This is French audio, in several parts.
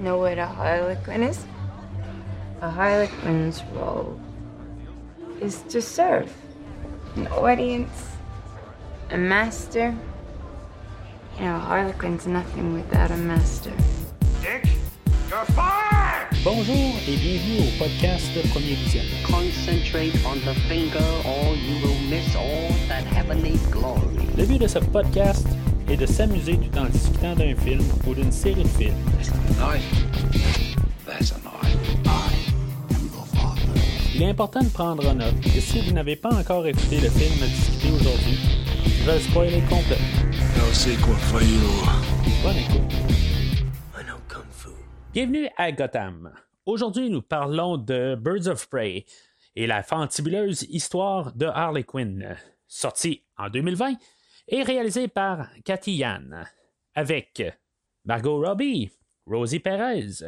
You know what a harlequin is? A harlequin's role is to serve an audience, a master. You know, a harlequin's nothing without a master. Dick, you're fired! Bonjour et bienvenue au podcast de Premier Vision. Concentrate on the finger, or you will miss all that heavenly glory. Le but de ce podcast est de s'amuser tout en discutant d'un film ou d'une série de films. Il est important de prendre en note que si vous n'avez pas encore écouté le film à discuter aujourd'hui, je vais le spoiler for you. Bonne écoute. I know kung fu. Bienvenue à Gotham. Aujourd'hui, nous parlons de Birds of Prey et la fantibuleuse histoire de Harley Quinn, sortie en 2020 et réalisée par Cathy Yan, avec Margot Robbie, Rosie Perez,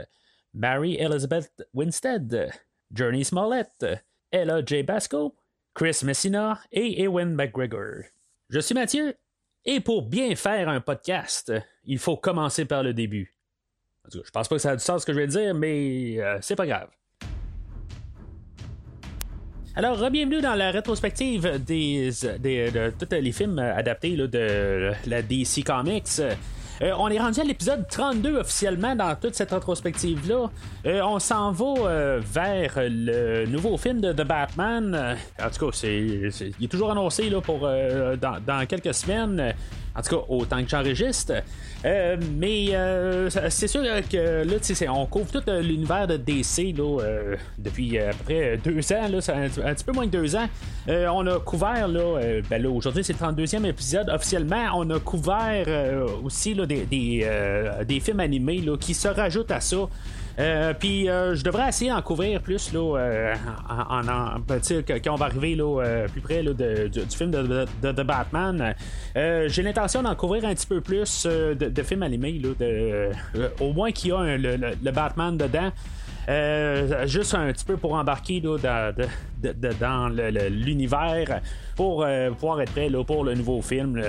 Mary Elizabeth Winstead, Journey Smollett, Ella J. Basco, Chris Messina et Ewan McGregor. Je suis Mathieu, et pour bien faire un podcast, il faut commencer par le début. En tout cas, je pense pas que ça a du sens ce que je vais dire, mais euh, c'est pas grave. Alors, bienvenue dans la rétrospective des, des- de tous les films adaptés là, de la DC Comics. Euh, on est rendu à l'épisode 32 officiellement dans toute cette rétrospective-là. Euh, on s'en va euh, vers le nouveau film de The Batman. En tout cas, c'est, il est toujours annoncé là, pour dans, dans quelques semaines. En tout cas, autant que j'enregistre. Euh, mais euh, c'est sûr que là, c'est- on couvre tout euh, l'univers de DC là, euh, depuis euh, à peu près deux ans. Là, un, un petit peu moins que deux ans. Euh, on a couvert, là, euh, ben là aujourd'hui, c'est le 32e épisode. Officiellement, on a couvert euh, aussi là, des, des, euh, des films animés là, qui se rajoutent à ça. Euh, puis euh, je devrais essayer d'en couvrir plus là, euh, en, en- en- ben, quand on va arriver plus près du, film de, de- de- Batman. J'ai l'intention d'en couvrir un petit peu plus de, films animés, au moins qu'il y a le, Batman dedans. Juste un petit peu pour embarquer dans, dans l'univers pour pouvoir être prêt pour le nouveau film.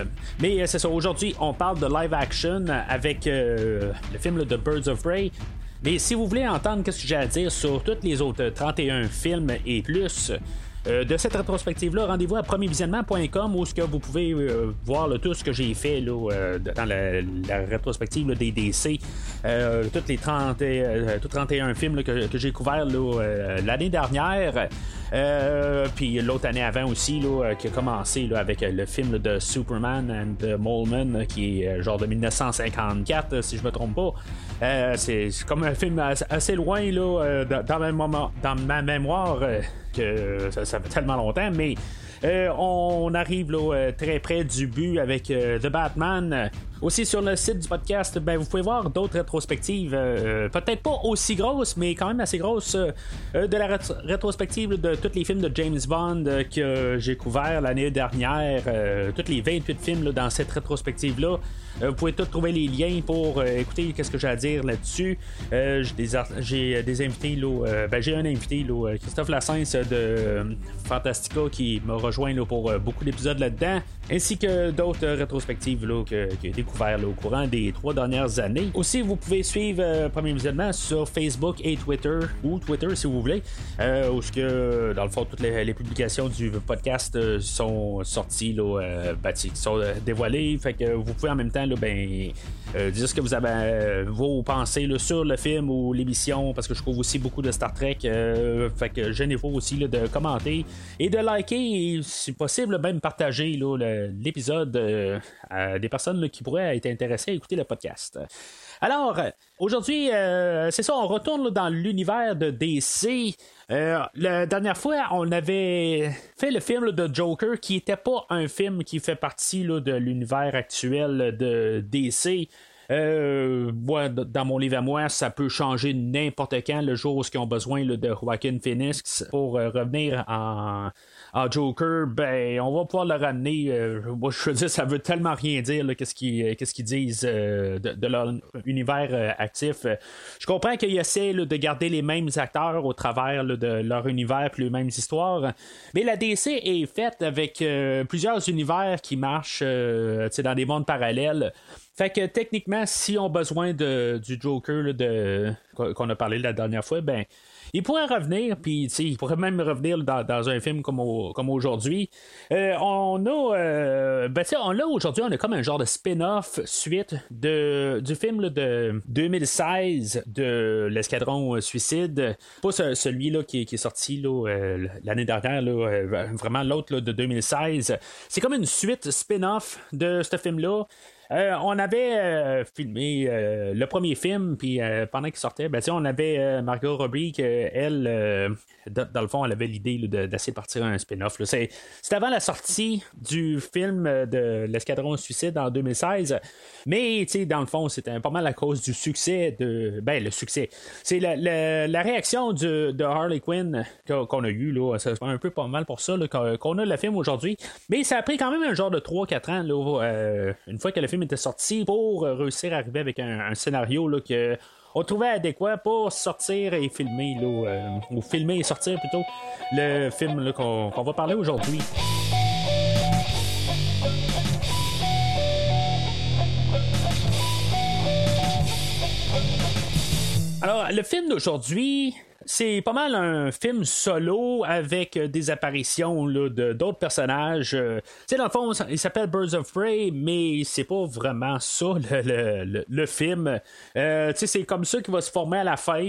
Mais c'est ça, aujourd'hui, on parle de live action avec le film de Birds of Prey. Mais si vous voulez entendre ce que j'ai à dire sur tous les autres 31 films et plus euh, de cette rétrospective-là, rendez-vous à premiervisionnement.com où vous pouvez euh, voir tout ce que j'ai fait là, euh, dans la, rétrospective des DC. Toutes les 30, et, euh, tous 31 films que, j'ai couverts l'année dernière. Puis l'autre année avant aussi, qui a commencé avec le film de Superman and the Mole Man, euh, qui est genre de 1954, euh, si je me trompe pas. C'est comme un film assez, loin dans, dans ma, mémoire que ça, fait tellement longtemps, mais euh, on arrive euh, très près du but avec euh, The Batman. Aussi sur le site du podcast, ben, vous pouvez voir d'autres rétrospectives, euh, peut-être pas aussi grosses, mais quand même assez grosses, euh, euh, de la rét- rétrospective de tous les films de James Bond euh, que j'ai couvert l'année dernière, euh, tous les 28 films dans cette rétrospective-là. Euh, vous pouvez tous trouver les liens pour euh, écouter qu'est-ce que j'ai à dire là-dessus. Euh, j'ai des, euh, invités, là, euh, ben, j'ai un invité, là, euh, Christophe Lassens euh, de euh, Fantastica qui m'a rejoint pour euh, beaucoup d'épisodes là-dedans, ainsi que d'autres euh, rétrospectives là, que, j'ai découvert là, au courant des trois dernières années. Aussi, vous pouvez suivre euh, Premier Visionnement sur Facebook et Twitter, ou Twitter si vous voulez, euh, où que, dans le fond, toutes les, publications du podcast euh, sont sorties, là, euh, ben, sont euh, dévoilées, fait que vous pouvez en même temps là, ben, dire ce que vous avez vos pensées là, sur le film ou l'émission, parce que je trouve aussi beaucoup de Star Trek, fait que gênez-vous aussi de commenter et de liker, et si possible, même partager l'épisode à des personnes qui pourraient être intéressées à écouter le podcast. Alors, aujourd'hui, euh, c'est ça, on retourne dans l'univers de DC. Euh, la dernière fois, on avait fait le film de Joker qui n'était pas un film qui fait partie de l'univers actuel de DC. Euh, dans mon livre à moi, ça peut changer n'importe quand le jour où ils ont besoin de Joaquin Phoenix pour revenir en, en Joker. Ben, on va pouvoir le ramener. euh, moi, je veux dire, ça veut tellement rien dire là, qu'est-ce qu'ils disent euh, de, leur univers euh, actif. Euh, Je comprends qu'ils essaient là, de garder les mêmes acteurs au travers là, de leur univers puis les mêmes histoires. Mais la DC est faite avec euh, plusieurs univers qui marchent euh, dans des mondes parallèles. Fait que techniquement, si on a besoin de, du Joker de, qu'on a parlé la dernière fois, ben il pourrait revenir, puis il pourrait même revenir dans, un film comme, aujourd'hui. Euh, on a, euh, ben, on là aujourd'hui, on a comme un genre de spin-off suite de, du film de 2016 de l'escadron Suicide. Pas celui là qui, est sorti euh, l'année dernière, vraiment l'autre de 2016. C'est comme une suite spin-off de ce film-là. Euh, on avait euh, filmé euh, le premier film, puis pendant qu'il sortait, ben, on avait Margot Robbie, qui, elle, dans le fond, elle avait l'idée d'essayer de partir un spin-off. C'était avant la sortie du film de L'Escadron Suicide en 2016, mais dans le fond, c'était pas mal à cause du succès de. Ben, le succès. C'est la, réaction de Harley Quinn qu'on a eu, là. C'est un peu pas mal pour ça qu'on a le film aujourd'hui. Mais ça a pris quand même un genre de 3-4 ans, une fois que le film était sorti pour euh, réussir à arriver avec un, scénario là, que on trouvait adéquat pour sortir et filmer, là, euh, ou filmer et sortir plutôt le film qu'on, va parler aujourd'hui. Alors, le film d'aujourd'hui, c'est pas mal un film solo avec euh, des apparitions de, d'autres personnages. Euh, sais, dans le fond, il s'appelle Birds of Prey, mais c'est pas vraiment ça le, le, film. Euh, c'est comme ça qu'il va se former à la fin.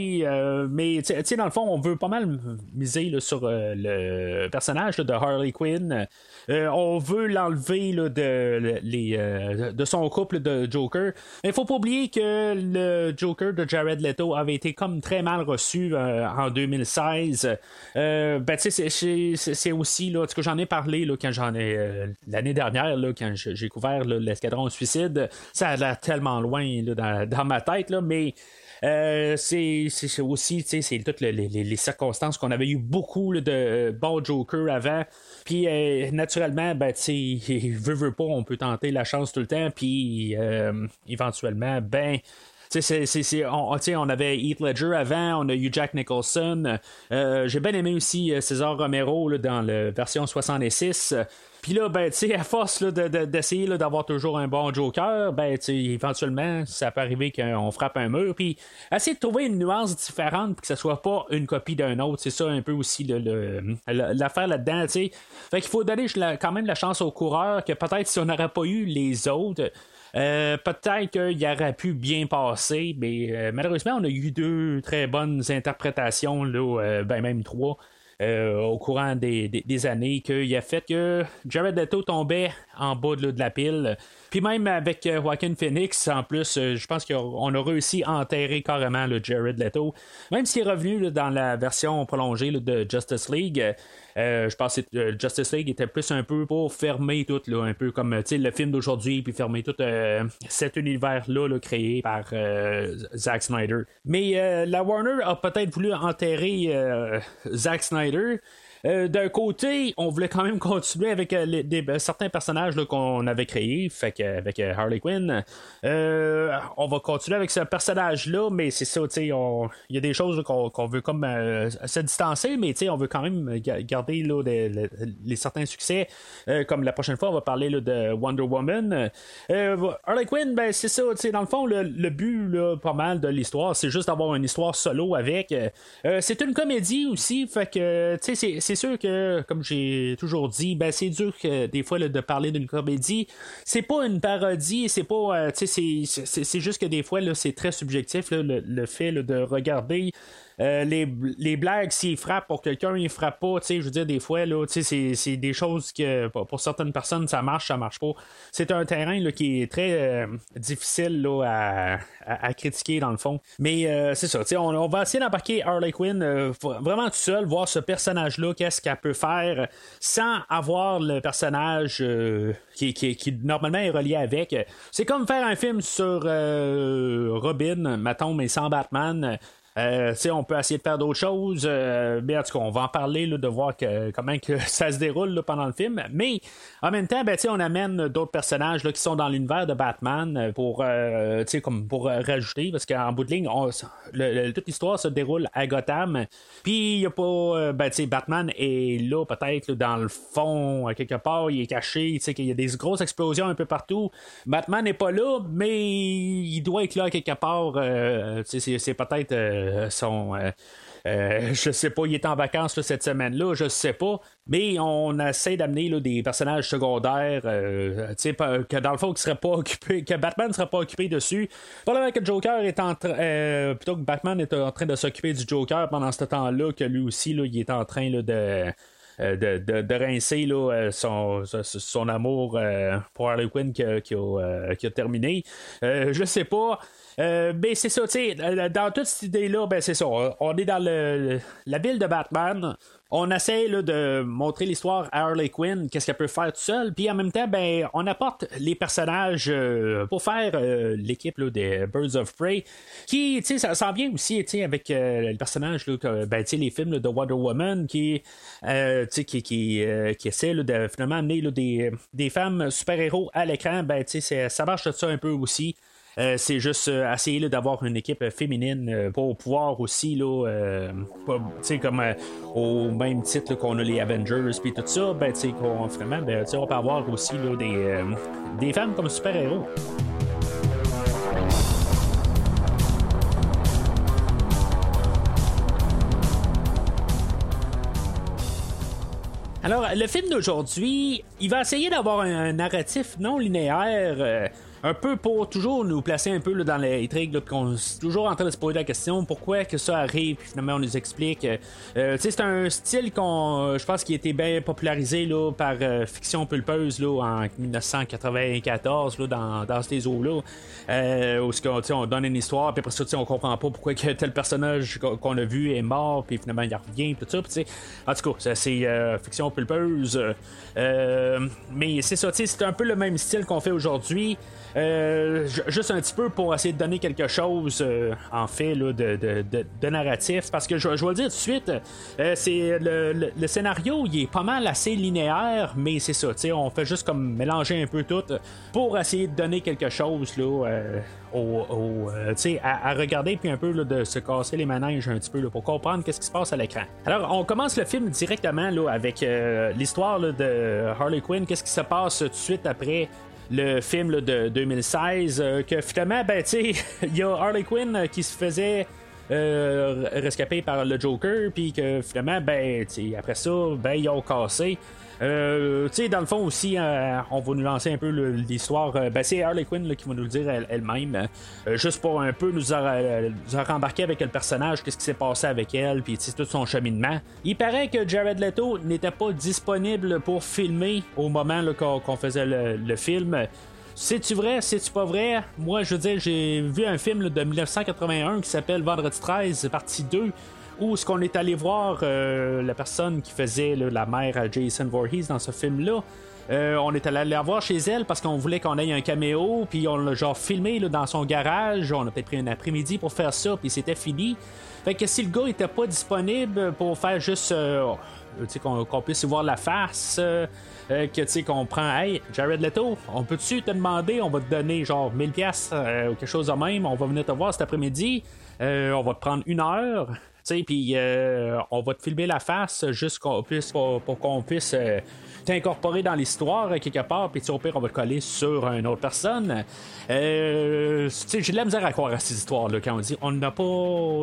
mais tu sais, dans le fond, on veut pas mal miser sur le personnage de Harley Quinn. on veut l'enlever de, les, de son couple de Joker. Mais faut pas oublier que le Joker de Jared Leto avait été comme très mal reçu en 2016. Euh, ben, c'est aussi, là, que j'en ai parlé là, quand j'en ai euh, l'année dernière, là, quand j'ai couvert l'escadron suicide. Ça a tellement loin dans, ma tête, là, mais. Euh, c'est aussi c'est toutes les, circonstances qu'on avait eu beaucoup de bons Joker avant. Puis naturellement, ben, veut, veut pas, on peut tenter la chance tout le temps. Puis éventuellement, ben, on, avait Heath Ledger avant, on a eu Jack Nicholson. Euh, j'ai bien aimé aussi euh, César Romero dans la version 66. Puis là, ben, à force d'essayer d'avoir toujours un bon Joker, ben, tu éventuellement, ça peut arriver qu'on frappe un mur. Puis essayer de trouver une nuance différente, pour que ce soit pas une copie d'un autre. C'est ça un peu aussi l'affaire là-dedans, tu. Fait qu'il faut donner quand même la chance aux coureurs que peut-être si on n'aurait pas eu les autres, euh, peut-être qu'il aurait pu bien passer, mais euh, malheureusement, on a eu deux très bonnes interprétations, là, euh, ben même trois. au courant des, années, qu'il a fait que Jared Leto tombait en bas de, la pile. Puis même avec Joaquin Phoenix, en plus, je pense qu'on a réussi à enterrer carrément le Jared Leto. Même s'il est revenu dans la version prolongée de Justice League, euh, je pense que euh, Justice League était plus un peu pour fermer tout, là, un peu comme le film d'aujourd'hui, puis fermer tout euh, cet univers-là créé par Zack Snyder. Mais la Warner a peut-être voulu enterrer Zack Snyder. Euh, d'un côté, on voulait quand même continuer avec euh, ben, certains personnages qu'on avait créés, fait avec euh, Harley Quinn. on va continuer avec ce personnage-là, mais c'est ça, tu il y a des choses qu'on veut comme se distancer, mais on veut quand même garder là, les, certains succès. comme la prochaine fois, on va parler de Wonder Woman. Harley Quinn, ben c'est ça, dans le fond, le, but pas mal de l'histoire, c'est juste d'avoir une histoire solo avec. c'est une comédie aussi, fait que c'est c'est sûr que, comme j'ai toujours dit, ben, c'est dur que, des fois de parler d'une comédie. C'est pas une parodie, c'est pas. Euh, c'est juste que des fois, c'est très subjectif, le, fait de regarder euh, les, blagues, s'ils frappent pour quelqu'un, ils frappent pas. Je veux dire, des fois, là, c'est, c'est des choses que pour certaines personnes, ça marche, ça marche pas. C'est un terrain là, qui est très euh, difficile là, à, à, critiquer, dans le fond. Mais euh, c'est ça, on, on va essayer d'embarquer Harley Quinn vraiment tout seul, voir ce personnage-là, qu'est-ce qu'elle peut faire, sans avoir le personnage qui, qui, qui, normalement est relié avec. C'est comme faire un film sur Robin, mettons, mais sans Batman. Euh, on peut essayer de faire d'autres choses, euh, mais en tout cas, on va en parler là, de voir que, comment que ça se déroule là, pendant le film. Mais en même temps, ben, on amène d'autres personnages là, qui sont dans l'univers de Batman euh, pour, euh, comme pour euh, rajouter, parce qu'en bout de ligne, on- le- le- toute l'histoire se déroule à Gotham. Puis il y a pas, euh, ben, Batman est là peut-être dans le fond, quelque part, il est caché, qu'il y a des grosses explosions un peu partout. Batman n'est pas là, mais il doit être là quelque part. c'est peut-être euh, son. euh, euh, je sais pas, il est en vacances cette semaine-là, je sais pas. Mais on essaie d'amener des personnages secondaires, que dans le fond, qui seraient pas occupés, que Batman ne serait pas occupé dessus. Probablement que Joker est en train, plutôt que Batman est en train de s'occuper du Joker pendant ce temps-là, que lui aussi, là, il est en train de. Euh, de, de, de rincer là, euh, son, son, amour euh, pour Harley Quinn qui a, qui a, qui a terminé. Je sais pas. Euh, mais c'est ça, tu sais, dans toute cette idée-là, ben c'est ça. On est dans le, la ville de Batman. On essaie là, de montrer l'histoire à Harley Quinn, qu'est-ce qu'elle peut faire toute seule. Puis en même temps, ben, on apporte les personnages euh, pour faire euh, l'équipe des Birds of Prey. Qui, tu sais, ça bien aussi, avec euh, les personnages, là, que, ben, les films de Wonder Woman qui, euh, qui, qui, qui essaie de finalement amener des, des femmes super-héros à l'écran. Ben, ça marche de ça un peu aussi. Euh, c'est juste euh, essayer d'avoir une équipe euh, féminine pour pouvoir aussi, là, pas- comme au même titre qu'on a les Avengers puis tout ça, ben, qu'on vraiment, ben, on peut avoir aussi là, des, des femmes comme super-héros. Alors, le film d'aujourd'hui, il va essayer d'avoir un, narratif non linéaire, un peu pour toujours nous placer un peu là, dans l'intrigue, puis qu'on est toujours en train de se poser la question pourquoi que ça arrive, puis finalement on nous explique. Euh, sais, c'est un style qu'on, euh, je pense, qui a été bien popularisé là, par euh, Fiction Pulpeuse là, en 1994 là, dans, dans ces eaux-là, euh, où sais, on donne une histoire, puis après ça, on comprend pas pourquoi que tel personnage qu'on a vu est mort, puis finalement il revient, tout ça, sais, en tout cas, c'est euh, Fiction Pulpeuse. euh, euh, mais c'est ça, c'est un peu le même style qu'on fait aujourd'hui. Euh, ju- juste un petit peu pour essayer de donner quelque chose euh, en fait là, de, de- de- narratif parce que je, je vais le dire tout de suite euh, c'est le, le- scénario il est pas mal assez linéaire mais c'est ça on fait juste comme mélanger un peu tout pour essayer de donner quelque chose là au, au, à, à regarder puis un peu de se casser les manèges un petit peu pour comprendre qu'est-ce qui se passe à l'écran. Alors on commence le film directement là, avec l'histoire de Harley Quinn. Qu'est-ce qui se passe tout de suite après le film de 2016, euh, que finalement, ben, tu sais, il y a Harley Quinn euh, qui se faisait euh, rescaper par le Joker, puis que finalement, ben, après ça, ben, ils ont cassé. Euh, dans le fond aussi, euh, on va nous lancer un peu l'histoire. ben, c'est Harley Quinn qui va nous le dire elle- elle-même, juste pour un peu nous, rembarqué avec le personnage, qu'est-ce qui s'est passé avec elle, puis tout son cheminement. Il paraît que Jared Leto n'était pas disponible pour filmer au moment qu'on faisait le film. C'est-tu vrai? C'est-tu pas vrai? Moi, je veux dire, j'ai vu un film de 1981 qui s'appelle Vendredi 13, partie 2, où ce qu'on est allé voir euh, la personne qui faisait la mère à Jason Voorhees dans ce film-là. Euh, on est allé la voir chez elle parce qu'on voulait qu'on ait un caméo, puis on l'a genre filmé dans son garage. On a peut-être pris un après-midi pour faire ça, puis c'était fini. Fait que si le gars était pas disponible pour faire juste euh, sais, qu'on puisse voir la face, euh, euh, que tu sais qu'on prend, hey, Jared Leto, on peut-tu te demander, on va te donner genre 1000 pièces ou quelque chose de même, on va venir te voir cet après-midi, euh, on va te prendre une heure. Tu sais, puis euh, on va te filmer la face juste qu'on puisse, pour qu'on puisse euh, t'incorporer dans l'histoire euh, quelque part, puis au pire, on va te coller sur une autre personne. Euh, j'ai de la misère à croire à ces histoires-là quand on dit on n'a pas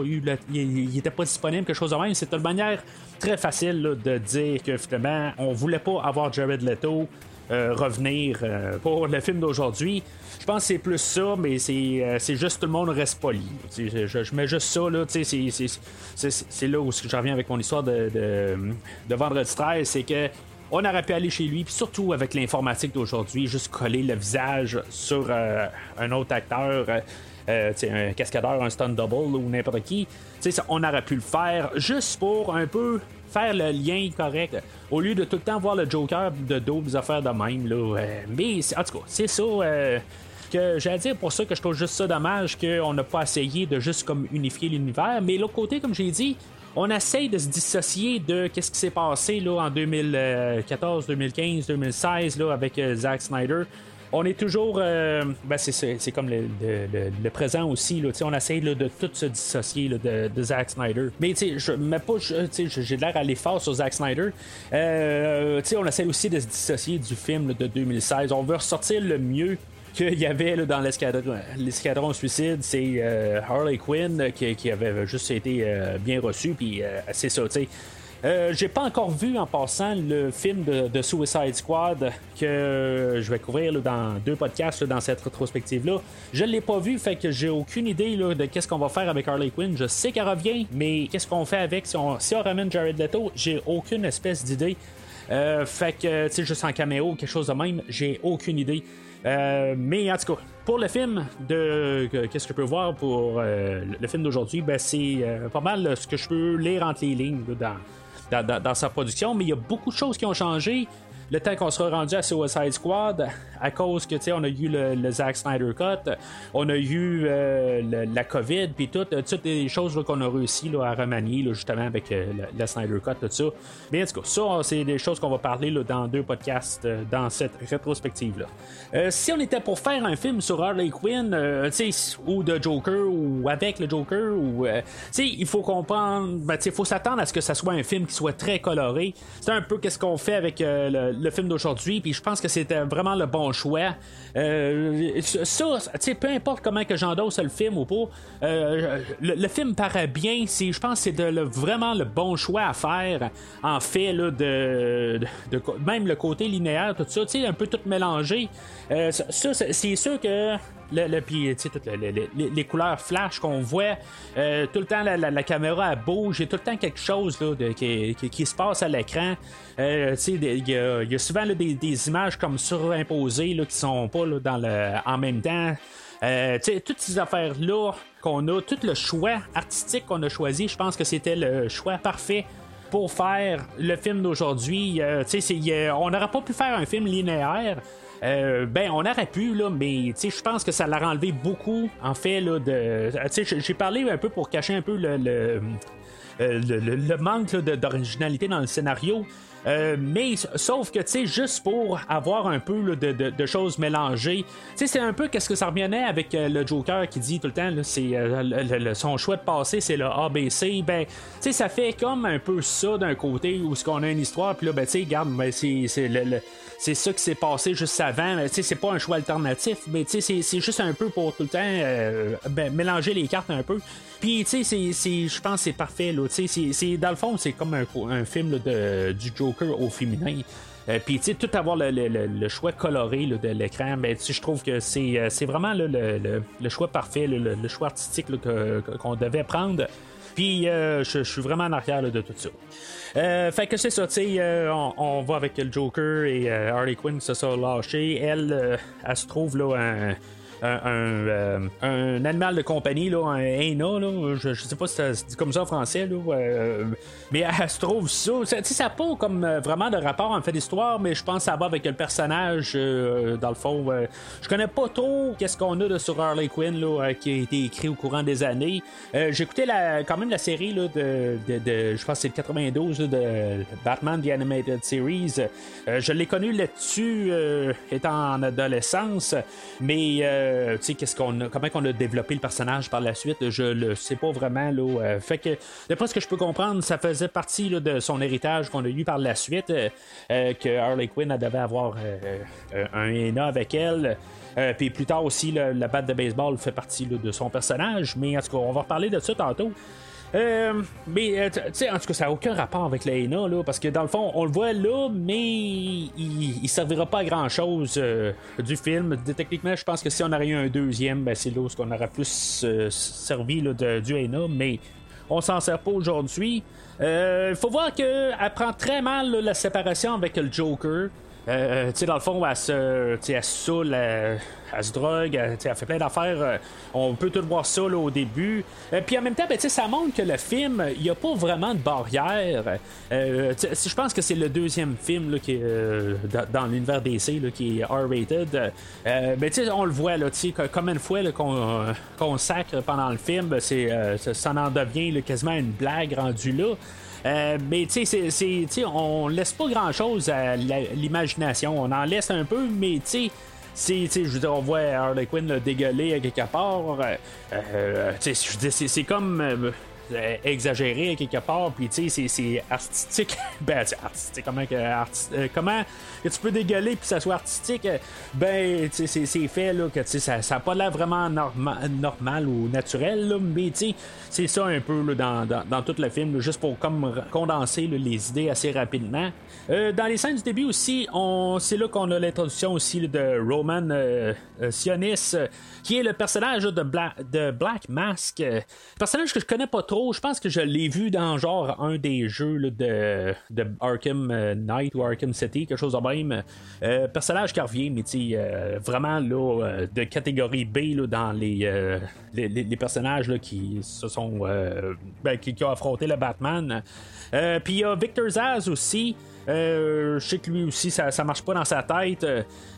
eu, le- il, il était pas disponible, quelque chose de même. C'est une manière très facile de dire que finalement, on voulait pas avoir Jared Leto. euh, revenir euh, pour le film d'aujourd'hui. Je pense que c'est plus ça, mais c'est, euh, c'est juste tout le monde reste poli. Je, je mets juste ça, là, c'est, c'est, c'est- là où je reviens avec mon histoire de, de Vendredi 13, c'est que on aurait pu aller chez lui, puis surtout avec l'informatique d'aujourd'hui, juste coller le visage sur euh, un autre acteur. euh, euh, un cascadeur, un stunt double ou n'importe qui. Ça, on aurait pu le faire juste pour un peu faire le lien correct au lieu de tout le temps voir le Joker de dos des affaires de même là. mais en tout cas, c'est ça. Que j'ai à dire pour ça que je trouve juste ça dommage qu'on n'a pas essayé de juste comme unifier l'univers. Mais l'autre côté, comme j'ai dit, on essaye de se dissocier de qu'est-ce qui s'est passé là, en 2014, 2015, 2016 là, avec euh, Zack Snyder. On est toujours. euh, ben c'est, comme le, le- présent aussi. Là, on essaye là, de tout se dissocier là, de, de Zack Snyder. Mais je mets pas. j'ai l'air aller fort sur Zack Snyder. Euh, on essaie aussi de se dissocier du film de 2016. On veut ressortir le mieux qu'il y avait là, dans l'escadron, suicide, c'est euh, Harley Quinn euh, qui, avait juste été euh, bien reçu, puis euh, c'est ça, tu sais. J'ai pas encore vu en passant le film de, de Suicide Squad que je vais couvrir là, dans deux podcasts là, dans cette rétrospective-là. Je l'ai pas vu, fait que j'ai aucune idée là, de qu'est-ce qu'on va faire avec Harley Quinn. Je sais qu'elle revient, mais qu'est-ce qu'on fait avec si on, ramène Jared Leto, j'ai aucune espèce d'idée. Fait que, tu sais, juste en caméo, quelque chose de même, j'ai aucune idée. Euh, mais en tout cas, pour le film de que- qu'est-ce que je peux voir pour euh, le film d'aujourd'hui, ben c'est euh, pas mal ce que je peux lire entre les lignes dans, dans- dans sa production, mais il y a beaucoup de choses qui ont changé. Le temps qu'on sera rendu à Suicide Squad, à cause que tu sais, on a eu le, le Zack Snyder Cut, on a eu euh, la COVID, puis tout, euh, toutes les choses qu'on a réussi là, à remanier là, justement avec euh, le, Snyder Cut, tout ça. Mais en tout cas, ça, c'est des choses qu'on va parler dans deux podcasts euh, dans cette rétrospective-là. Euh, si on était pour faire un film sur Harley Quinn, euh, tu sais, ou de Joker, ou avec le Joker, ou tu sais, il faut comprendre, ben, tu sais, il faut s'attendre à ce que ça soit un film qui soit très coloré. C'est un peu qu'est-ce qu'on fait avec le, le film d'aujourd'hui, puis je pense que c'était vraiment le bon choix. Euh, ça, tu sais, peu importe comment que j'endosse le film ou pas, euh, le, film paraît bien. Je pense que c'est vraiment le bon choix à faire. En fait, là, de, même le côté linéaire, tout ça, tu sais, un peu tout mélangé. Euh, ça, c'est sûr que les, couleurs flash qu'on voit, euh, tout le temps la, la- la caméra elle bouge, il y a tout le temps quelque chose de- qui, qui- se passe à l'écran. Euh, il y, a- souvent des, images comme surimposées là, qui sont pas dans le, en même temps. Euh, toutes ces affaires-là qu'on a, tout le choix artistique qu'on a choisi, je pense que c'était le choix parfait pour faire le film d'aujourd'hui. On n'aurait pas pu faire un film linéaire. Euh, ben, on aurait pu, là, mais je pense que ça l'a enlevé beaucoup, en fait, là, de. Sais, j'ai- parlé un peu pour cacher un peu le. le euh, le, manque d'originalité dans le scénario. Euh, mais sauf que, tu sais, juste pour avoir un peu de, de- choses mélangées, tu sais, c'est un peu qu'est-ce que ça revenait avec euh, le Joker qui dit tout le temps, là, euh, son choix de passé, c'est le ABC. Ben, tu sais, ça fait comme un peu ça d'un côté où ce qu'on a une histoire, puis là, ben, tu sais, regarde, ben, c'est ça qui s'est passé juste avant. Mais, Tu sais, c'est pas un choix alternatif, mais tu sais, c'est- juste un peu pour tout le temps ben, mélanger les cartes un peu. Puis, tu sais, je pense que c'est parfait. Là, Tu sais, dans le fond, c'est comme un, un film de, du Joker au féminin. Euh, Puis, tu sais, tout avoir le, choix coloré de l'écran, ben, je trouve que c'est euh, vraiment le, choix parfait, le, choix artistique qu'on devait prendre. Puis euh, je, suis vraiment en arrière de tout ça. Fait que c'est ça, tu sais, on, on va avec le Joker et Harley Quinn qui se sont lâchés. Elle, elle se trouve là un. Un, euh, un animal de compagnie, là, un Aina, là, je, je sais pas si ça se dit comme ça en français, là, euh, mais elle se trouve ça. ça pas comme euh, vraiment de rapport en fait d'histoire, mais je pense que ça va avec le personnage, dans le fond. je connais pas trop qu'est-ce qu'on a de sur Harley Quinn là, qui a été écrit au courant des années. J'ai écouté la, quand même la série là, de, de, de- je pense que c'est le 92 là, de Batman The Animated Series. Je l'ai connu là-dessus étant en adolescence, mais euh, qu'est-ce qu'on comment qu'on a développé le personnage par la suite, je le sais pas vraiment là. euh, fait que d'après ce que je peux comprendre, ça faisait partie de son héritage qu'on a eu par la suite, euh, que Harley Quinn devait avoir un ENA avec elle. Puis plus tard aussi, la batte de baseball fait partie de son personnage. Mais en tout cas, on va reparler de ça tantôt. Euh, mais euh, tu sais, en tout cas, ça n'a aucun rapport avec l'AENA, là, parce que dans le fond, on le voit là, mais il, il servira pas à grand chose du film. Techniquement, je pense que si on aurait eu un deuxième, ben, c'est là où on aurait plus euh, servi là, de, du AENA, mais on s'en sert pas aujourd'hui. Il faut voir qu'elle prend très mal là, la séparation avec le Joker. Euh, tu sais, dans le fond, elle se, elle saoule, elle, elle se drogue, elle, fait plein d'affaires. on peut tout voir ça là, au début. Puis en même temps, ben, ça montre que le film, il n'y a pas vraiment de barrière. je pense que c'est le deuxième film là, qui dans, l'univers DC là, qui est R-rated. ben, on le voit, là, comme une fois qu'on sacre pendant le film, c'est, ça en devient quasiment une blague rendue là. Euh, mais tu sais, on laisse pas grand chose à l'imagination. On en laisse un peu, mais tu sais. Je veux dire, on voit Harley Quinn le dégueuler à quelque part. Euh, euh, c'est comme euh, exagéré quelque part, puis tu sais, c'est artistique. ben, artistique, comment que, euh, comment tu peux dégueuler puis ça soit artistique? Ben, tu sais, c'est fait, là, que ça, ça a pas l'air vraiment normal ou naturel, là, mais tu sais, c'est ça un peu là, dans, dans, dans, tout le film, juste pour comme condenser les idées assez rapidement. Euh, dans les scènes du début aussi, c'est là qu'on a l'introduction aussi de Roman Sionis, qui est le personnage de, de Black Mask. personnage que je connais pas trop je pense que je l'ai vu dans genre un des jeux de, Arkham euh, Knight ou Arkham City, quelque chose de même. Euh, personnage qui revient, mais euh, vraiment là, de catégorie B dans les, les, personnages là, qui se sont ben, qui, ont affronté le Batman. Puis il y a Victor Zaz aussi. je sais que lui aussi, ça, ça marche pas dans sa tête.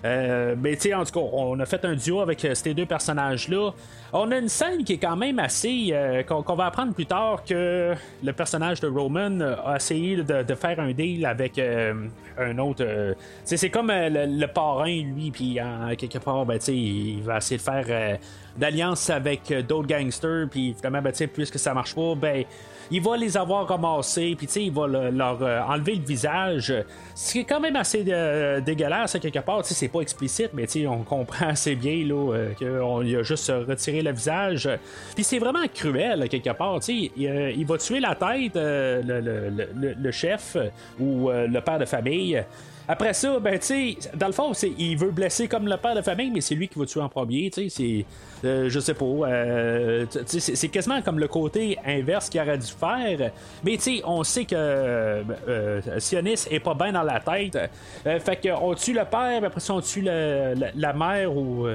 mais tu sais, en tout cas, on a fait un duo avec ces deux personnages-là. On a une scène qui est quand même assez. Euh, qu'on va apprendre plus tard que le personnage de Roman a essayé de, faire un deal avec euh, un autre. Euh, c'est comme le, parrain, lui, puis quelque part, ben, il va essayer de faire d'alliance avec d'autres gangsters, puis finalement, ben, puisque ça marche pas, ben il va les avoir ramassés, puis il va leur euh, enlever le visage. Ce qui est quand même assez euh, dégueulasse, quelque part. C'est pas explicite, mais on comprend assez bien euh, qu'il a juste retiré le visage. Puis c'est vraiment cruel, quelque part. Il, il, va tuer la tête, le, le, chef ou le père de famille. Après ça, ben, tu dans le fond, il veut blesser comme le père de famille, mais c'est lui qui va tuer en premier, tu sais, c'est. Euh, je sais pas. Euh, c'est quasiment comme le côté inverse qu'il aurait dû faire. Mais tu on sait que euh, Sionis est pas bien dans la tête. fait qu'on tue le père, après ça, on tue la, mère ou.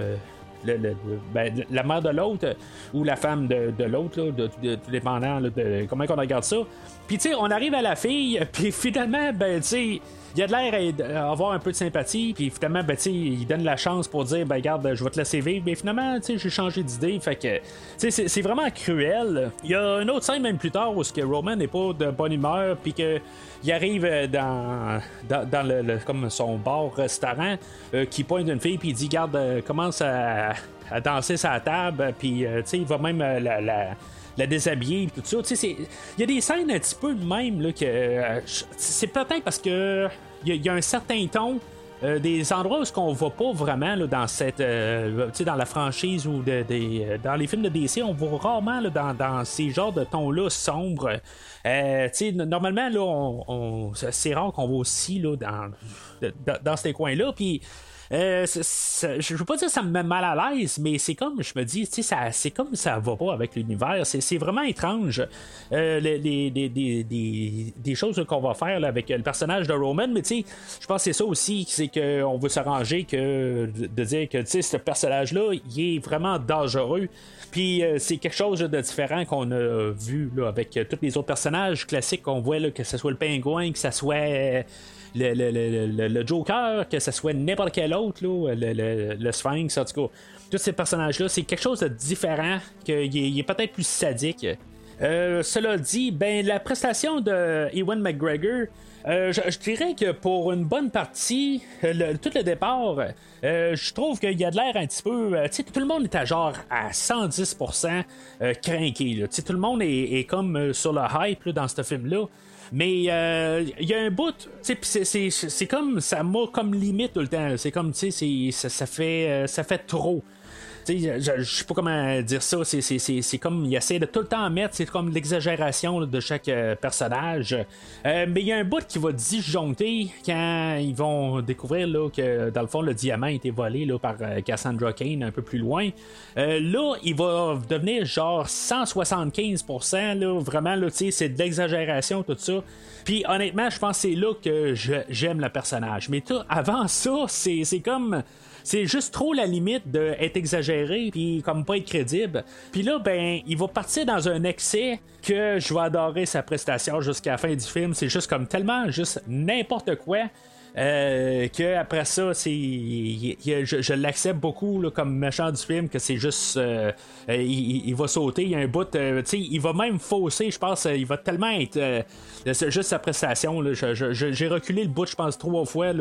Ben, la mère de l'autre ou la femme de, l'autre, de, tout dépendant de comment on regarde ça. Puis tu sais, on arrive à la fille, puis finalement, ben tu sais, il a de l'air d'avoir un peu de sympathie, puis finalement, ben, il donne la chance pour dire, ben, regarde, je vais te laisser vivre, mais finalement, j'ai changé d'idée, fait que, c'est vraiment cruel. Il y a une autre scène même plus tard où ce que Roman n'est pas de bonne humeur, puis que il arrive dans, dans, le, comme son bar-restaurant, euh, qui pointe une fille, puis il dit, garde, euh, commence à, danser sa table, puis, euh, il va même la, la déshabiller tout ça. Il y a des scènes un petit peu de même là, que c'est peut-être parce que il y, a un certain ton. Euh, des endroits où ce qu'on voit pas vraiment là, dans cette euh, dans la franchise ou de, euh, dans les films de DC on voit rarement là, dans, ces genres de tons là sombres normalement là on, c'est rare qu'on voit aussi là, dans, dans, dans ces coins là puis euh, je veux pas dire ça me met mal à l'aise, mais c'est comme, je me dis, ça, c'est comme ça va pas avec l'univers. C'est, vraiment étrange, euh, les, des choses qu'on va faire avec le personnage de Roman, mais tu sais, je pense que c'est ça aussi, c'est qu'on veut s'arranger que de dire que ce personnage-là, il est vraiment dangereux. Puis euh, c'est quelque chose de différent qu'on a vu avec tous les autres personnages classiques qu'on voit, que ce soit le pingouin, que ce soit le, Joker, que ce soit n'importe quel autre, le, Sphinx, en tout cas. Tous ces personnages-là, c'est quelque chose de différent, qu'il est, peut-être plus sadique. Euh, cela dit, ben la prestation de Ewan McGregor, euh, je, dirais que pour une bonne partie, tout le départ, euh, je trouve qu'il y a de l'air un petit peu. tout le monde est à genre à 110% craqué. Tout le monde est, comme sur le hype dans ce film-là. Mais il euh, y a un bout, c'est comme ça m'a comme limite tout le temps. C'est comme, tu sais, ça, ça, fait, euh, ça fait trop. Je, sais pas comment dire ça. C'est comme il essaie de tout le temps mettre, c'est comme l'exagération de chaque euh, personnage. Euh, mais il y a un bout qui va disjoncter quand ils vont découvrir là, que dans le fond le diamant a été volé là, par euh, Cassandra Kane un peu plus loin. là, il va devenir genre 175%. Là, vraiment, là, c'est de l'exagération tout ça. Puis honnêtement, je pense que c'est là que j'aime le personnage. Mais tout, avant ça, c'est comme c'est juste trop la limite d'être exagéré puis comme pas être crédible. Puis là, ben, il va partir dans un excès que je vais adorer sa prestation jusqu'à la fin du film. C'est juste comme tellement juste n'importe quoi. Euh, que après ça, c'est, je, l'accepte beaucoup comme méchant du film, que c'est juste, euh, euh, il, va sauter, il y a un bout, il va même fausser, je pense, il va tellement être, juste sa prestation, j'ai reculé le bout, je pense trois fois,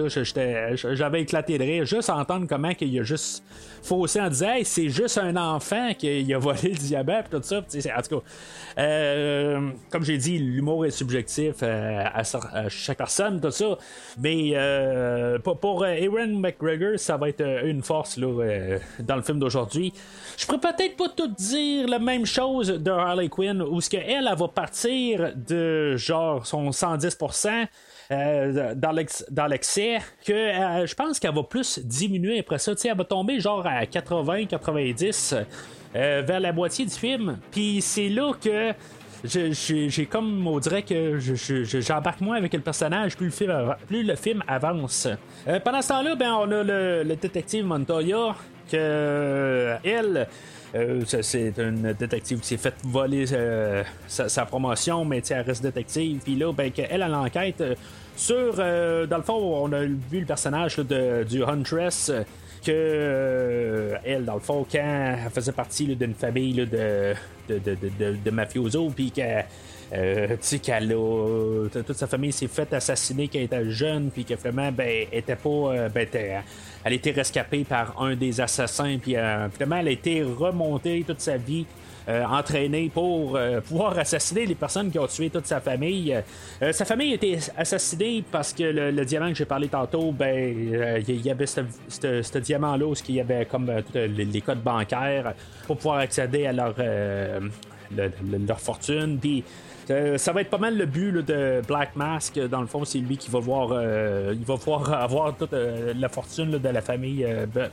j'avais éclaté de rire, juste entendre comment qu'il a juste faussé en disant, c'est juste un enfant qui a volé le diabète, tout ça, en tout cas, comme j'ai dit, l'humour est subjectif à, chaque personne, tout ça, mais euh, pour, Aaron euh, McGregor, ça va être euh, une force là, dans le film d'aujourd'hui. Je pourrais peut-être pas tout dire la même chose de Harley Quinn, où ce qu'elle, elle va partir de genre son 110%. Dans l'excès, que je pense qu'elle va plus diminuer après ça. elle va tomber genre à 80-90 vers la moitié du film. Puis c'est là que j'ai comme on dirait que j'embarque moins avec le personnage plus le film, plus le film avance. Euh, pendant ce temps-là, ben, on a le, détective Montoya que euh, elle. Euh, c'est une détective qui s'est fait voler sa, promotion, mais elle reste détective. Puis là, ben, elle a l'enquête sur. dans le fond, on a vu le personnage de, du Huntress que euh, elle, dans le fond, quand elle faisait partie d'une famille de, de, de, de, mafioso, puis qu'elle euh, qu'elle toute sa famille s'est faite assassiner quand elle était jeune, puis que vraiment, ben, était pas, euh, ben, elle était rescapée par un des assassins, puis vraiment, elle a été remontée toute sa vie euh, entraîné pour euh, pouvoir assassiner les personnes qui ont tué toute sa famille. Euh, sa famille a été assassinée parce que le, diamant que j'ai parlé tantôt, ben, il y avait ce diamant-là où il y avait comme les, codes bancaires pour pouvoir accéder à leur, fortune. Ça va être pas mal le but de Black Mask. Dans le fond, c'est lui qui va voir, il va pouvoir avoir toute la fortune de la famille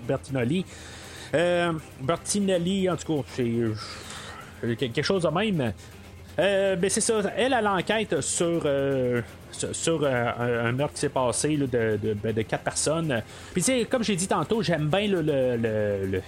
Bertinelli. Bertinelli, en tout cas, c'est quelque chose de même. Euh, ben c'est ça, elle a l'enquête sur, euh, sur euh, un, meurtre qui s'est passé de, ben, de, quatre personnes. Puis tu sais, comme j'ai dit tantôt, j'aime bien le, le,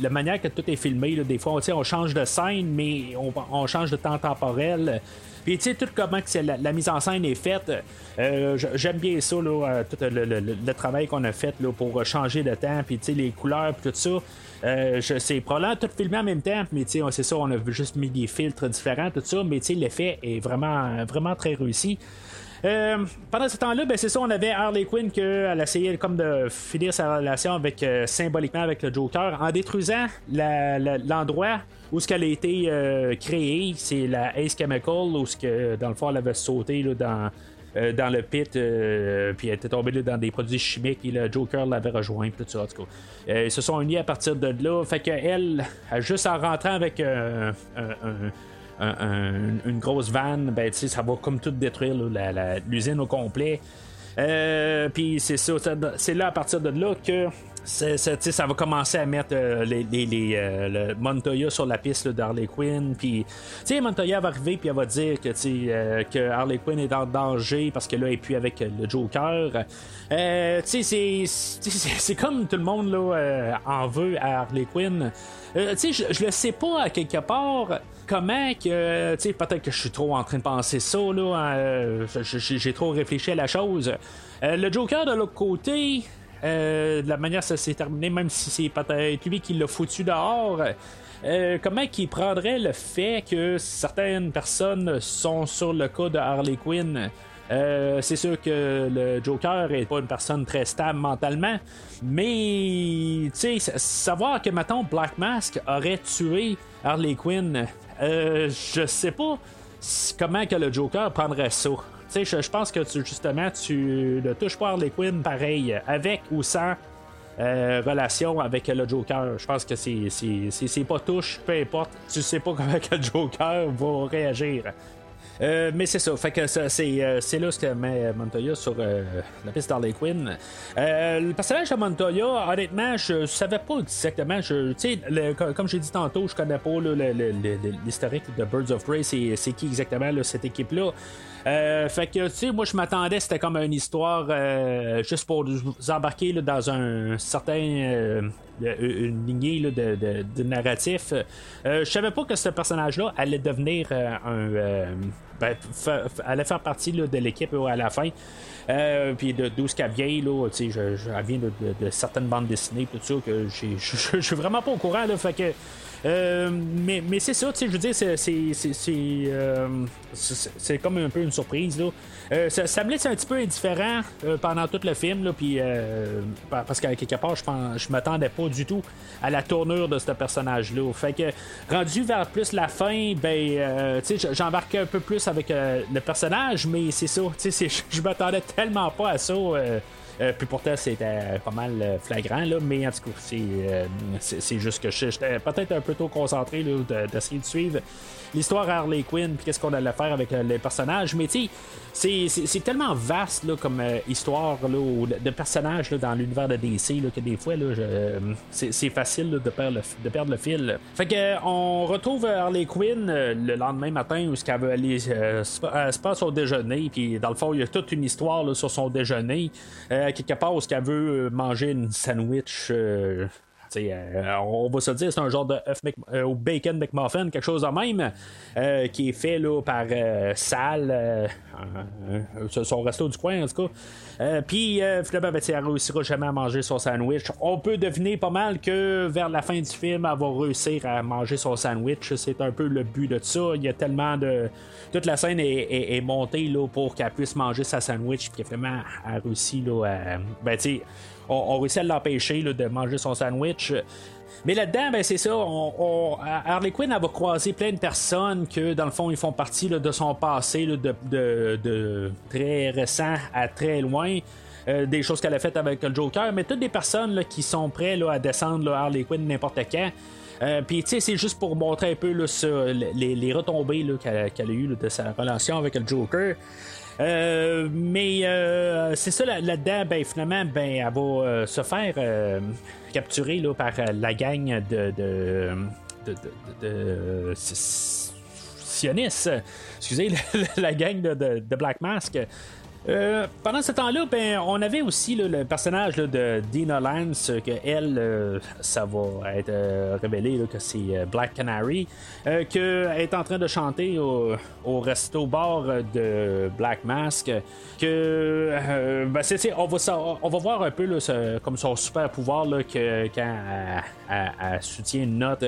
la manière que tout est filmé. Des fois, on change de scène, mais on, change de temps temporel. Puis tu sais, tout comment que la, mise en scène est faite, j'aime bien ça, là, tout le, travail qu'on a fait pour changer de temps, puis tu sais, les couleurs, puis tout ça. Euh, c'est probablement tout filmé en même temps, mais c'est ça, on a juste mis des filtres différents, tout ça, mais l'effet est vraiment, vraiment très réussi. Euh, pendant ce temps-là, ben, c'est ça, on avait Harley Quinn qu'elle essayait comme de finir sa relation avec euh, symboliquement avec le Joker en détruisant l'endroit où ce qu'elle a été créée, c'est la Ace Chemical où ce que dans le fond elle avait sauté dans euh, le pit, euh, puis elle était tombée dans des produits chimiques et le Joker l'avait rejoint, tout ça, en tout cas. Euh, ils se sont unis à partir de là, fait qu'elle, juste en rentrant avec une grosse vanne, ben, ça va comme tout détruire l'usine au complet. puis c'est ça, c'est là à partir de là que ça va commencer à mettre euh, les, euh, le Montoya sur la piste d'Harley Quinn. Puis, Montoya va arriver puis elle va dire que, euh, que Harley Quinn est en danger parce que là, elle est plus avec le Joker. c'est comme tout le monde là, en veut à Harley Quinn. je, je le sais pas à quelque part comment que, tu peut-être que je suis trop en train de penser ça, là, j'ai trop réfléchi à la chose. le Joker de l'autre côté, euh, de la manière que ça s'est terminé, même si c'est peut-être lui qui l'a foutu dehors. Euh, comment il prendrait le fait que certaines personnes sont sur le cas de Harley Quinn? Euh, c'est sûr que le Joker est pas une personne très stable mentalement, mais sais, savoir que maintenant Black Mask aurait tué Harley Quinn, je sais pas comment que le Joker prendrait ça je, pense que tu, justement, tu ne touches pas Harley Quinn pareil, avec ou sans euh, relation avec le Joker. Je pense que c'est, pas touche, peu importe. Tu sais pas comment le Joker va réagir. Euh, mais c'est ça, fait que euh, c'est là ce que met Montoya sur euh, la piste d'Harley Quinn. Euh, le personnage de Montoya, honnêtement, je savais pas exactement. Je, comme j'ai dit tantôt, je connais pas l'historique de Birds of Prey, c'est, qui exactement cette équipe-là? Euh, fait que, tu sais, moi, je m'attendais, c'était comme une histoire euh, juste pour vous embarquer dans un certain. euh, une lignée de, de- narratif. Euh, je savais pas que ce personnage-là allait devenir euh, un. euh, ben, fa- allait faire partie là, de l'équipe à la fin. Euh, puis de d'où ce qu'elle vient, là, je, je- elle vient de, de- de certaines bandes dessinées, tout ça, que je suis vraiment pas au courant, là, fait que. Euh, mais mais c'est ça, tu sais, je veux dire, c'est c'est- euh, comme un peu une surprise. Là. Euh, ça, ça me laisse un petit peu indifférent pendant tout le film, là, puis, pa- parce qu'à quelque part, je je m'attendais pas du tout à la tournure de ce personnage-là. Fait que rendu vers plus la fin, ben, tu sais, j'embarque un peu plus avec le personnage, mais c'est ça, tu sais, je m'attendais tellement pas à ça. Euh, puis pourtant, c'était pas mal euh, flagrant, là, mais en tout cas, c'est, euh, c'est, juste que j'étais peut-être un peu trop concentré là, de- d'essayer de suivre l'histoire Harley Quinn, puis qu'est-ce qu'on allait faire avec euh, les personnages. Mais tu sais, c'est, tellement vaste là, comme euh, histoire là, ou de, personnages là, dans l'univers de DC là, que des fois, euh, c'est, facile de, perdre le, de perdre le fil. Fait que, euh, on retrouve Harley Quinn euh, le lendemain matin où ce qu'elle veut aller euh, se, euh, se passe au déjeuner, puis dans le fond, il y a toute une histoire sur son déjeuner. Euh, quelque part où ce qu'elle veut euh, manger une sandwich. Euh, on va se dire c'est un genre de œuf euh, bacon McMuffin, quelque chose de même, euh, qui est fait là, par Sal, son resto du coin en tout cas. Puis finalement, ben, sais, elle réussira jamais à manger son sandwich. On peut deviner pas mal que vers la fin du film, elle va réussir à manger son sandwich. C'est un peu le but de ça. Il y a tellement de. Toute la scène est, montée là, pour qu'elle puisse manger sa sandwich. Puis finalement, elle réussit là, à. Ben, tu on, réussit à l'empêcher de manger son sandwich. Mais là-dedans, ben c'est ça, Harley Quinn elle va croiser plein de personnes que dans le fond ils font partie de son passé de, très récent à très loin. Euh, des choses qu'elle a faites avec le Joker, mais toutes des personnes qui sont prêtes à descendre Harley Quinn n'importe quand. Euh, Puis, tu sais, c'est juste pour montrer un peu les, retombées qu'elle a eues de sa relation avec le Joker. Euh, mais euh, c'est ça là- là-dedans, ben finalement, ben elle va euh, se faire capturer là, par la gang de, de, de, de- de- sionistes. Excusez, la, la gang de Black Mask. Euh, pendant ce temps-là, ben, on avait aussi le personnage de Dina Lance, que elle, euh, ça va être euh, révélé que c'est Black Canary, qu'elle est en train de chanter au, au resto bar de Black Mask, que ben, c'est- on, va, on va voir un peu comme son super pouvoir que quand elle, soutient une note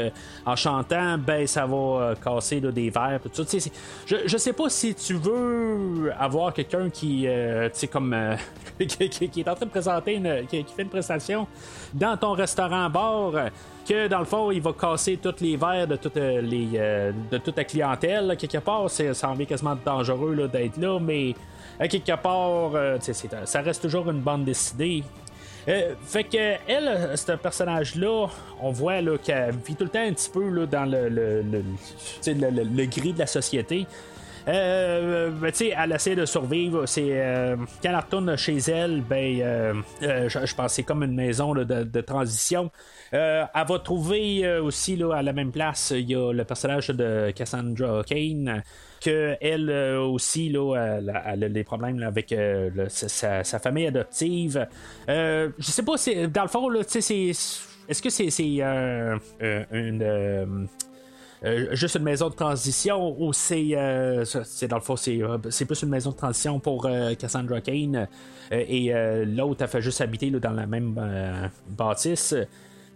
en chantant, ben ça va casser des verres, tout ça. Je, je sais pas si tu veux avoir quelqu'un qui, euh, comme euh, qui, qui- qui est en train de présenter, une, qui, fait une prestation dans ton restaurant-bar. euh, Que dans le fond, il va casser tous les verres de toute, euh, les, de toute la clientèle. Quelque part, c'est, ça en vient quasiment dangereux là, d'être là, mais à quelque part, ça reste toujours une bande. Euh, fait que elle, ce personnage-là, on voit là, qu'elle vit tout le temps un petit peu là, dans le- le gris de la société. Euh, ben, tu sais, elle essaie de survivre. C'est euh, quand elle retourne chez elle, ben, euh, euh, je, pense que c'est comme une maison de, transition. Euh, elle va trouver euh, aussi là, à la même place, il y a le personnage de Cassandra Kane. Que elle aussi là, elle, a- des problèmes avec sa, sa- famille adoptive. Je sais pas, c'est dans le fond là, c'est est-ce que c'est c'est, une juste une maison de transition ou c'est euh, c'est dans le fond c'est, euh, c'est plus une maison de transition pour euh, Cassandra Kane euh, et euh, l'autre elle fait juste habiter dans la même euh, bâtisse.